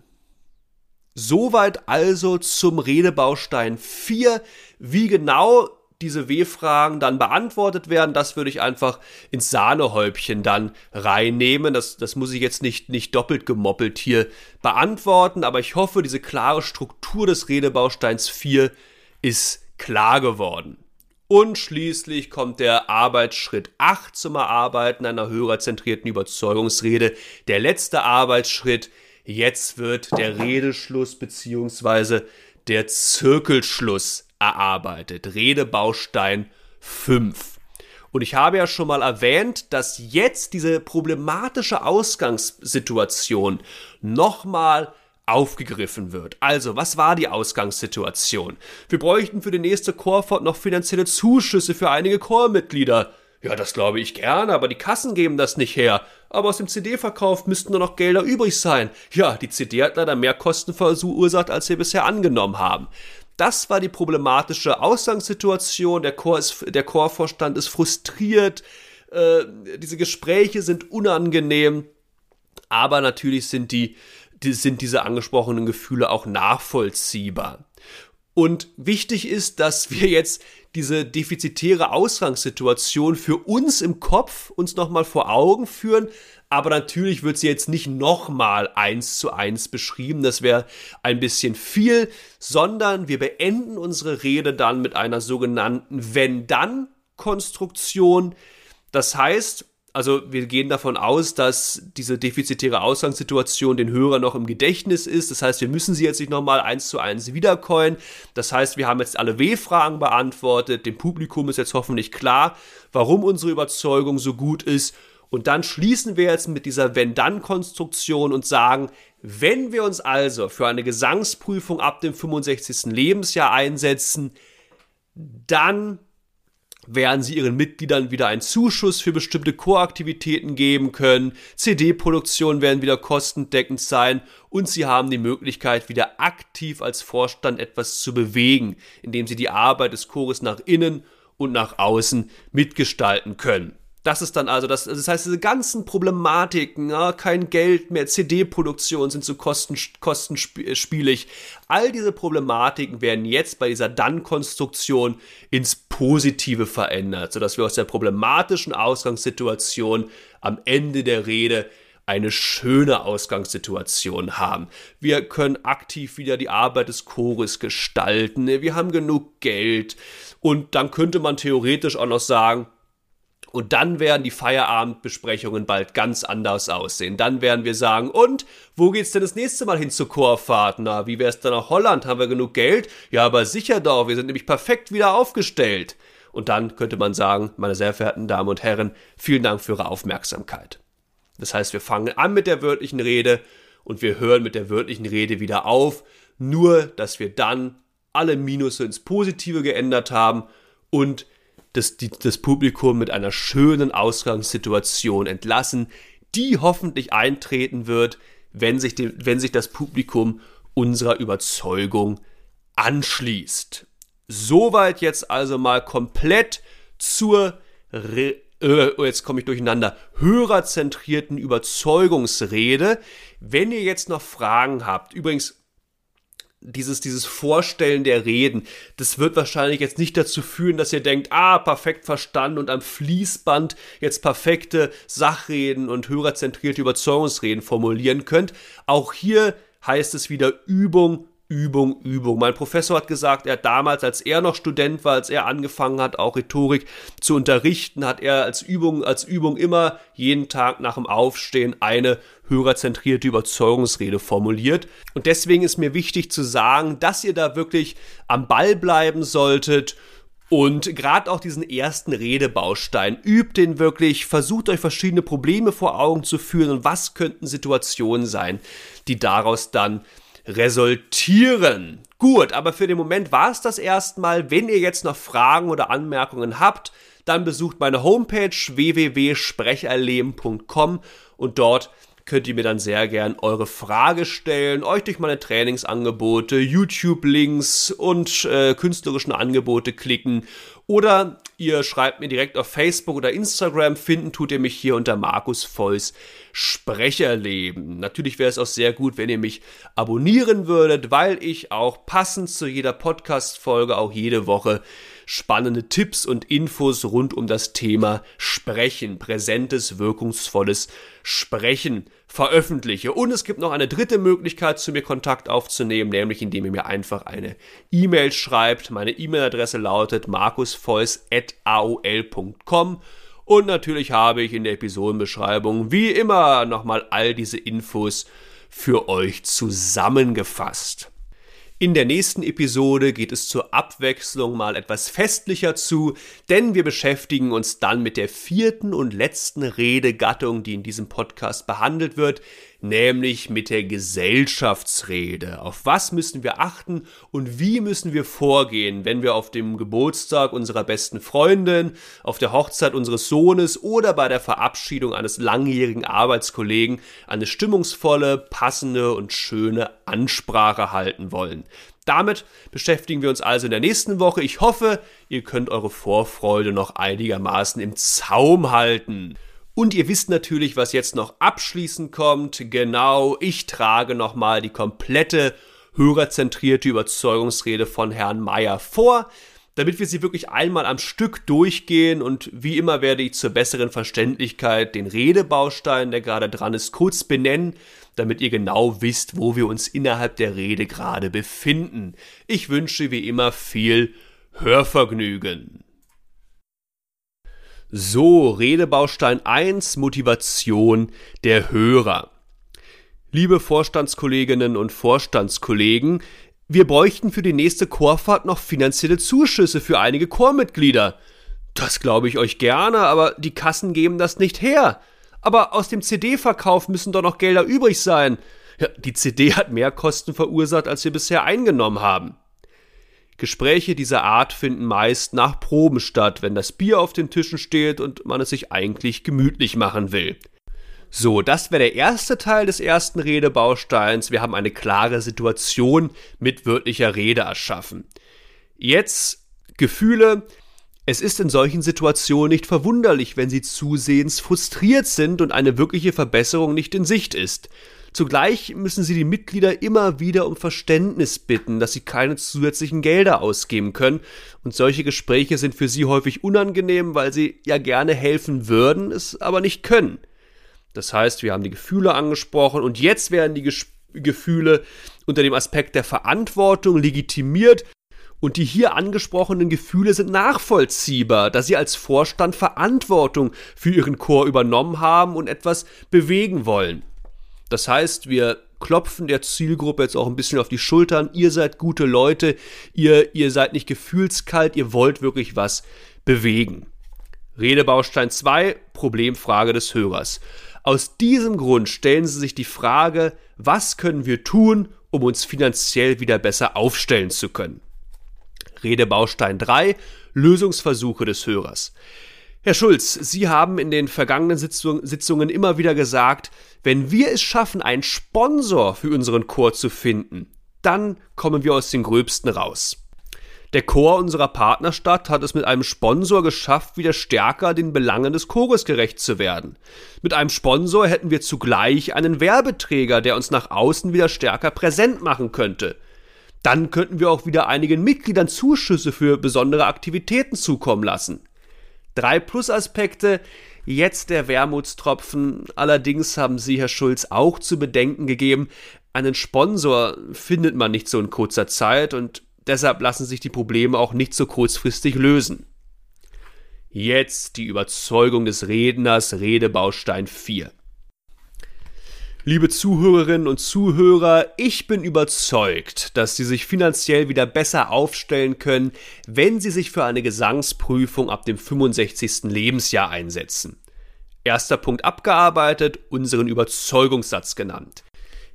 [SPEAKER 1] Soweit also zum Redebaustein 4. Wie genau diese W-Fragen dann beantwortet werden, das würde ich einfach ins Sahnehäubchen dann reinnehmen. Das, das muss ich jetzt nicht, nicht doppelt gemoppelt hier beantworten, aber ich hoffe, diese klare Struktur des Redebausteins 4 ist klar geworden. Und schließlich kommt der Arbeitsschritt 8 zum Erarbeiten einer hörerzentrierten Überzeugungsrede. Der letzte Arbeitsschritt. Jetzt wird der Redeschluss bzw. der Zirkelschluss erarbeitet. Redebaustein 5. Und ich habe ja schon mal erwähnt, dass jetzt diese problematische Ausgangssituation nochmal aufgegriffen wird. Also, was war die Ausgangssituation? Wir bräuchten für die nächste Chorfahrt noch finanzielle Zuschüsse für einige Chormitglieder. Ja, das glaube ich gerne, aber die Kassen geben das nicht her. Aber aus dem CD-Verkauf müssten nur noch Gelder übrig sein. Ja, die CD hat leider mehr Kosten verursacht, als wir bisher angenommen haben. Das war die problematische Ausgangssituation. Der, Chor ist, der Chorvorstand ist frustriert. Äh, diese Gespräche sind unangenehm. Aber natürlich sind die, die, sind diese angesprochenen Gefühle auch nachvollziehbar. Und wichtig ist, dass wir jetzt diese defizitäre Ausgangssituation für uns im Kopf uns nochmal vor Augen führen, aber natürlich wird sie jetzt nicht nochmal eins zu eins beschrieben, das wäre ein bisschen viel, sondern wir beenden unsere Rede dann mit einer sogenannten Wenn-Dann-Konstruktion. Das heißt, also wir gehen davon aus, dass diese defizitäre Ausgangssituation den Hörer noch im Gedächtnis ist. Das heißt, wir müssen sie jetzt nicht nochmal eins zu eins wiedercoin. Das heißt, wir haben jetzt alle W-Fragen beantwortet. Dem Publikum ist jetzt hoffentlich klar, warum unsere Überzeugung so gut ist und dann schließen wir jetzt mit dieser Wenn-Dann-Konstruktion und sagen, wenn wir uns also für eine Gesangsprüfung ab dem 65. Lebensjahr einsetzen, dann werden sie ihren Mitgliedern wieder einen Zuschuss für bestimmte Choraktivitäten geben können, CD-Produktionen werden wieder kostendeckend sein und sie haben die Möglichkeit, wieder aktiv als Vorstand etwas zu bewegen, indem sie die Arbeit des Chores nach innen und nach außen mitgestalten können. Das ist dann also das, das heißt, diese ganzen Problematiken, ja, kein Geld mehr, CD-Produktion sind zu kosten, kostenspielig. All diese Problematiken werden jetzt bei dieser Dann-Konstruktion ins Positive verändert, sodass wir aus der problematischen Ausgangssituation am Ende der Rede eine schöne Ausgangssituation haben. Wir können aktiv wieder die Arbeit des Chores gestalten. Wir haben genug Geld. Und dann könnte man theoretisch auch noch sagen, und dann werden die Feierabendbesprechungen bald ganz anders aussehen. Dann werden wir sagen, und wo geht's denn das nächste Mal hin zur Chorfahrt? Na, wie wär's dann nach Holland? Haben wir genug Geld? Ja, aber sicher doch, wir sind nämlich perfekt wieder aufgestellt. Und dann könnte man sagen, meine sehr verehrten Damen und Herren, vielen Dank für Ihre Aufmerksamkeit. Das heißt, wir fangen an mit der wörtlichen Rede und wir hören mit der wörtlichen Rede wieder auf, nur dass wir dann alle Minusse ins Positive geändert haben und das, die, das Publikum mit einer schönen Ausgangssituation entlassen, die hoffentlich eintreten wird, wenn sich, die, wenn sich das Publikum unserer Überzeugung anschließt. Soweit jetzt also mal komplett zur Re äh, oh, jetzt komme ich durcheinander, hörerzentrierten Überzeugungsrede. Wenn ihr jetzt noch Fragen habt, übrigens dieses, dieses Vorstellen der Reden, das wird wahrscheinlich jetzt nicht dazu führen, dass ihr denkt, ah, perfekt verstanden und am Fließband jetzt perfekte Sachreden und hörerzentrierte Überzeugungsreden formulieren könnt. Auch hier heißt es wieder Übung, Übung, Übung. Mein Professor hat gesagt, er hat damals, als er noch Student war, als er angefangen hat, auch Rhetorik zu unterrichten, hat er als Übung, als Übung immer jeden Tag nach dem Aufstehen eine hörerzentrierte Überzeugungsrede formuliert. Und deswegen ist mir wichtig zu sagen, dass ihr da wirklich am Ball bleiben solltet und gerade auch diesen ersten Redebaustein, übt den wirklich, versucht euch verschiedene Probleme vor Augen zu führen und was könnten Situationen sein, die daraus dann resultieren. Gut, aber für den Moment war es das erstmal. Wenn ihr jetzt noch Fragen oder Anmerkungen habt, dann besucht meine Homepage www.sprecherleben.com und dort könnt ihr mir dann sehr gern eure Frage stellen, euch durch meine Trainingsangebote, YouTube-Links und äh, künstlerischen Angebote klicken oder ihr schreibt mir direkt auf Facebook oder Instagram. Finden tut ihr mich hier unter Markus Volls Sprecherleben. Natürlich wäre es auch sehr gut, wenn ihr mich abonnieren würdet, weil ich auch passend zu jeder Podcast-Folge auch jede Woche spannende Tipps und Infos rund um das Thema Sprechen, präsentes, wirkungsvolles Sprechen veröffentliche. Und es gibt noch eine dritte Möglichkeit, zu mir Kontakt aufzunehmen, nämlich indem ihr mir einfach eine E-Mail schreibt. Meine E-Mail-Adresse lautet markusfeuss.aol.com. Und natürlich habe ich in der Episodenbeschreibung wie immer nochmal all diese Infos für euch zusammengefasst. In der nächsten Episode geht es zur Abwechslung mal etwas festlicher zu, denn wir beschäftigen uns dann mit der vierten und letzten Redegattung, die in diesem Podcast behandelt wird, nämlich mit der Gesellschaftsrede. Auf was müssen wir achten und wie müssen wir vorgehen, wenn wir auf dem Geburtstag unserer besten Freundin, auf der Hochzeit unseres Sohnes oder bei der Verabschiedung eines langjährigen Arbeitskollegen eine stimmungsvolle, passende und schöne Ansprache halten wollen. Damit beschäftigen wir uns also in der nächsten Woche. Ich hoffe, ihr könnt eure Vorfreude noch einigermaßen im Zaum halten. Und ihr wisst natürlich, was jetzt noch abschließend kommt. Genau, ich trage nochmal die komplette hörerzentrierte Überzeugungsrede von Herrn Meyer vor, damit wir sie wirklich einmal am Stück durchgehen und wie immer werde ich zur besseren Verständlichkeit den Redebaustein, der gerade dran ist, kurz benennen, damit ihr genau wisst, wo wir uns innerhalb der Rede gerade befinden. Ich wünsche wie immer viel Hörvergnügen. So, Redebaustein 1, Motivation der Hörer. Liebe Vorstandskolleginnen und Vorstandskollegen, wir bräuchten für die nächste Chorfahrt noch finanzielle Zuschüsse für einige Chormitglieder. Das glaube ich euch gerne, aber die Kassen geben das nicht her. Aber aus dem CD-Verkauf müssen doch noch Gelder übrig sein. Ja, die CD hat mehr Kosten verursacht, als wir bisher eingenommen haben. Gespräche dieser Art finden meist nach Proben statt, wenn das Bier auf den Tischen steht und man es sich eigentlich gemütlich machen will. So, das wäre der erste Teil des ersten Redebausteins. Wir haben eine klare Situation mit wörtlicher Rede erschaffen. Jetzt Gefühle. Es ist in solchen Situationen nicht verwunderlich, wenn sie zusehends frustriert sind und eine wirkliche Verbesserung nicht in Sicht ist. Zugleich müssen sie die Mitglieder immer wieder um Verständnis bitten, dass sie keine zusätzlichen Gelder ausgeben können, und solche Gespräche sind für sie häufig unangenehm, weil sie ja gerne helfen würden, es aber nicht können. Das heißt, wir haben die Gefühle angesprochen und jetzt werden die Ges Gefühle unter dem Aspekt der Verantwortung legitimiert und die hier angesprochenen Gefühle sind nachvollziehbar, da sie als Vorstand Verantwortung für ihren Chor übernommen haben und etwas bewegen wollen. Das heißt, wir klopfen der Zielgruppe jetzt auch ein bisschen auf die Schultern. Ihr seid gute Leute, ihr, ihr seid nicht gefühlskalt, ihr wollt wirklich was bewegen. Redebaustein 2, Problemfrage des Hörers. Aus diesem Grund stellen Sie sich die Frage, was können wir tun, um uns finanziell wieder besser aufstellen zu können? Redebaustein 3, Lösungsversuche des Hörers. Herr Schulz, Sie haben in den vergangenen Sitzungen immer wieder gesagt, wenn wir es schaffen, einen Sponsor für unseren Chor zu finden, dann kommen wir aus den Gröbsten raus. Der Chor unserer Partnerstadt hat es mit einem Sponsor geschafft, wieder stärker den Belangen des Chores gerecht zu werden. Mit einem Sponsor hätten wir zugleich einen Werbeträger, der uns nach außen wieder stärker präsent machen könnte. Dann könnten wir auch wieder einigen Mitgliedern Zuschüsse für besondere Aktivitäten zukommen lassen. Drei Plusaspekte, jetzt der Wermutstropfen. Allerdings haben Sie, Herr Schulz, auch zu bedenken gegeben, einen Sponsor findet man nicht so in kurzer Zeit und Deshalb lassen sich die Probleme auch nicht so kurzfristig lösen. Jetzt die Überzeugung des Redners, Redebaustein 4. Liebe Zuhörerinnen und Zuhörer, ich bin überzeugt, dass Sie sich finanziell wieder besser aufstellen können, wenn Sie sich für eine Gesangsprüfung ab dem 65. Lebensjahr einsetzen. Erster Punkt abgearbeitet, unseren Überzeugungssatz genannt.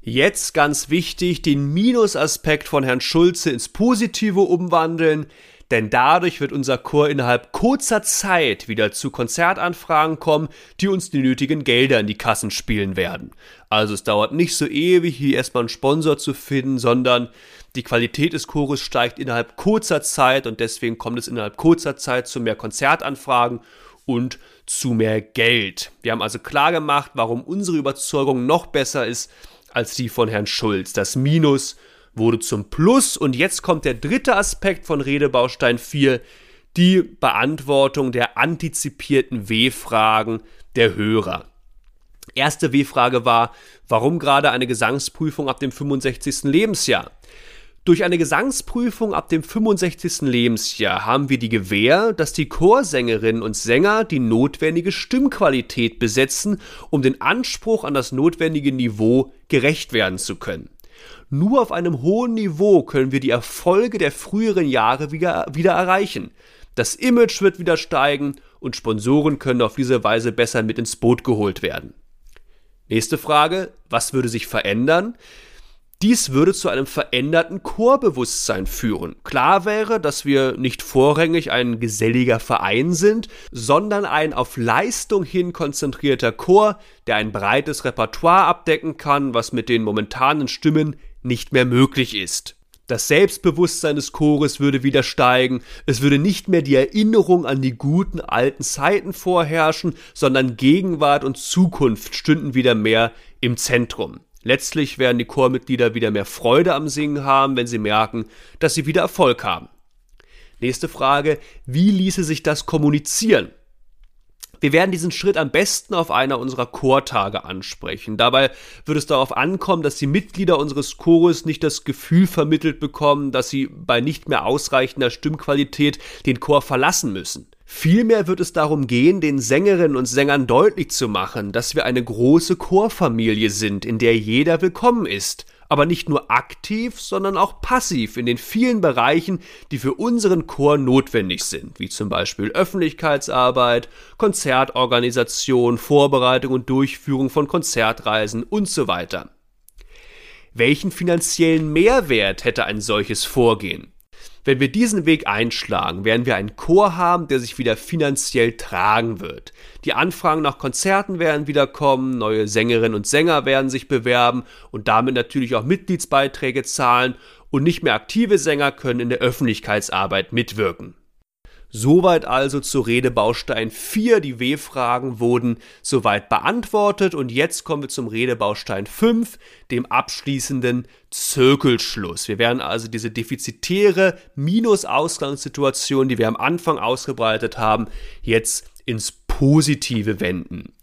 [SPEAKER 1] Jetzt ganz wichtig, den Minusaspekt von Herrn Schulze ins Positive umwandeln, denn dadurch wird unser Chor innerhalb kurzer Zeit wieder zu Konzertanfragen kommen, die uns die nötigen Gelder in die Kassen spielen werden. Also es dauert nicht so ewig, hier erstmal einen Sponsor zu finden, sondern die Qualität des Chores steigt innerhalb kurzer Zeit und deswegen kommt es innerhalb kurzer Zeit zu mehr Konzertanfragen und zu mehr Geld. Wir haben also klar gemacht, warum unsere Überzeugung noch besser ist als die von Herrn Schulz. Das Minus wurde zum Plus und jetzt kommt der dritte Aspekt von Redebaustein 4, die Beantwortung der antizipierten W-Fragen der Hörer. Erste W-Frage war, warum gerade eine Gesangsprüfung ab dem 65. Lebensjahr? Durch eine Gesangsprüfung ab dem 65. Lebensjahr haben wir die Gewähr, dass die Chorsängerinnen und Sänger die notwendige Stimmqualität besetzen, um den Anspruch an das notwendige Niveau gerecht werden zu können. Nur auf einem hohen Niveau können wir die Erfolge der früheren Jahre wieder, wieder erreichen. Das Image wird wieder steigen und Sponsoren können auf diese Weise besser mit ins Boot geholt werden. Nächste Frage, was würde sich verändern? Dies würde zu einem veränderten Chorbewusstsein führen. Klar wäre, dass wir nicht vorrangig ein geselliger Verein sind, sondern ein auf Leistung hin konzentrierter Chor, der ein breites Repertoire abdecken kann, was mit den momentanen Stimmen nicht mehr möglich ist. Das Selbstbewusstsein des Chores würde wieder steigen, es würde nicht mehr die Erinnerung an die guten alten Zeiten vorherrschen, sondern Gegenwart und Zukunft stünden wieder mehr im Zentrum. Letztlich werden die Chormitglieder wieder mehr Freude am Singen haben, wenn sie merken, dass sie wieder Erfolg haben. Nächste Frage, wie ließe sich das kommunizieren? Wir werden diesen Schritt am besten auf einer unserer Chortage ansprechen. Dabei wird es darauf ankommen, dass die Mitglieder unseres Chores nicht das Gefühl vermittelt bekommen, dass sie bei nicht mehr ausreichender Stimmqualität den Chor verlassen müssen. Vielmehr wird es darum gehen, den Sängerinnen und Sängern deutlich zu machen, dass wir eine große Chorfamilie sind, in der jeder willkommen ist, aber nicht nur aktiv, sondern auch passiv in den vielen Bereichen, die für unseren Chor notwendig sind, wie zum Beispiel Öffentlichkeitsarbeit, Konzertorganisation, Vorbereitung und Durchführung von Konzertreisen und so weiter. Welchen finanziellen Mehrwert hätte ein solches Vorgehen? Wenn wir diesen Weg einschlagen, werden wir einen Chor haben, der sich wieder finanziell tragen wird. Die Anfragen nach Konzerten werden wieder kommen, neue Sängerinnen und Sänger werden sich bewerben und damit natürlich auch Mitgliedsbeiträge zahlen und nicht mehr aktive Sänger können in der Öffentlichkeitsarbeit mitwirken. Soweit also zu Redebaustein 4. Die W-Fragen wurden soweit beantwortet und jetzt kommen wir zum Redebaustein 5, dem abschließenden Zirkelschluss. Wir werden also diese defizitäre Minus-Ausgangssituation, die wir am Anfang ausgebreitet haben, jetzt ins Positive wenden.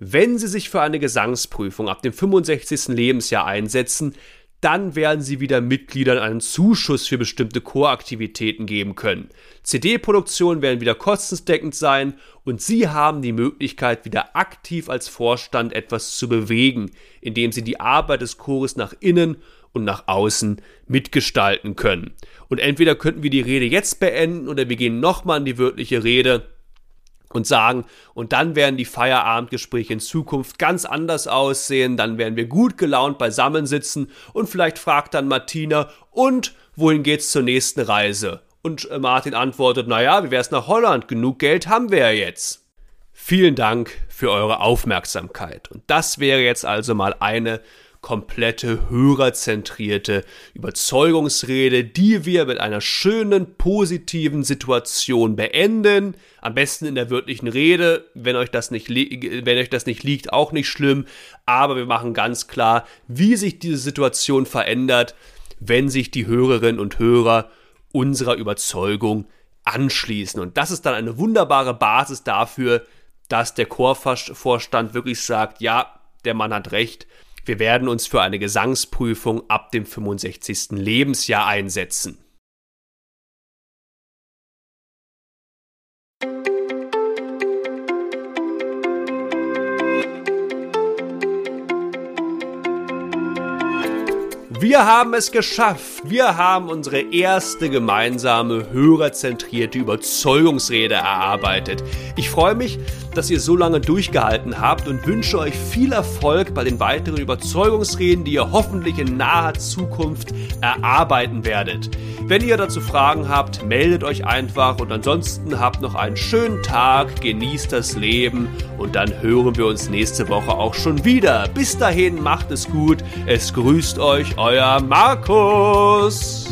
[SPEAKER 1] Wenn Sie sich für eine Gesangsprüfung ab dem 65. Lebensjahr einsetzen, dann werden sie wieder Mitgliedern einen Zuschuss für bestimmte Choraktivitäten geben können. CD-Produktionen werden wieder kostendeckend sein und sie haben die Möglichkeit, wieder aktiv als Vorstand etwas zu bewegen, indem sie die Arbeit des Chores nach innen und nach außen mitgestalten können. Und entweder könnten wir die Rede jetzt beenden oder wir gehen nochmal in die wörtliche Rede und sagen, und dann werden die Feierabendgespräche in Zukunft ganz anders aussehen, dann werden wir gut gelaunt beisammensitzen und vielleicht fragt dann Martina, und wohin geht's zur nächsten Reise? Und äh, Martin antwortet, naja, wie wär's nach Holland? Genug Geld haben wir ja jetzt. Vielen Dank für eure Aufmerksamkeit. Und das wäre jetzt also mal eine komplette hörerzentrierte Überzeugungsrede, die wir mit einer schönen positiven Situation beenden. Am besten in der wörtlichen Rede, wenn euch das nicht, wenn euch das nicht liegt, auch nicht schlimm. Aber wir machen ganz klar, wie sich diese Situation verändert, wenn sich die Hörerinnen und Hörer unserer Überzeugung anschließen. Und das ist dann eine wunderbare Basis dafür, dass der Chorvorstand wirklich sagt, ja, der Mann hat recht, wir werden uns für eine Gesangsprüfung ab dem 65. Lebensjahr einsetzen. Wir haben es geschafft. Wir haben unsere erste gemeinsame hörerzentrierte Überzeugungsrede erarbeitet. Ich freue mich, dass ihr so lange durchgehalten habt und wünsche euch viel Erfolg bei den weiteren Überzeugungsreden, die ihr hoffentlich in naher Zukunft erarbeiten werdet. Wenn ihr dazu Fragen habt, meldet euch einfach und ansonsten habt noch einen schönen Tag, genießt das Leben und dann hören wir uns nächste Woche auch schon wieder. Bis dahin macht es gut. Es grüßt euch euer Markus.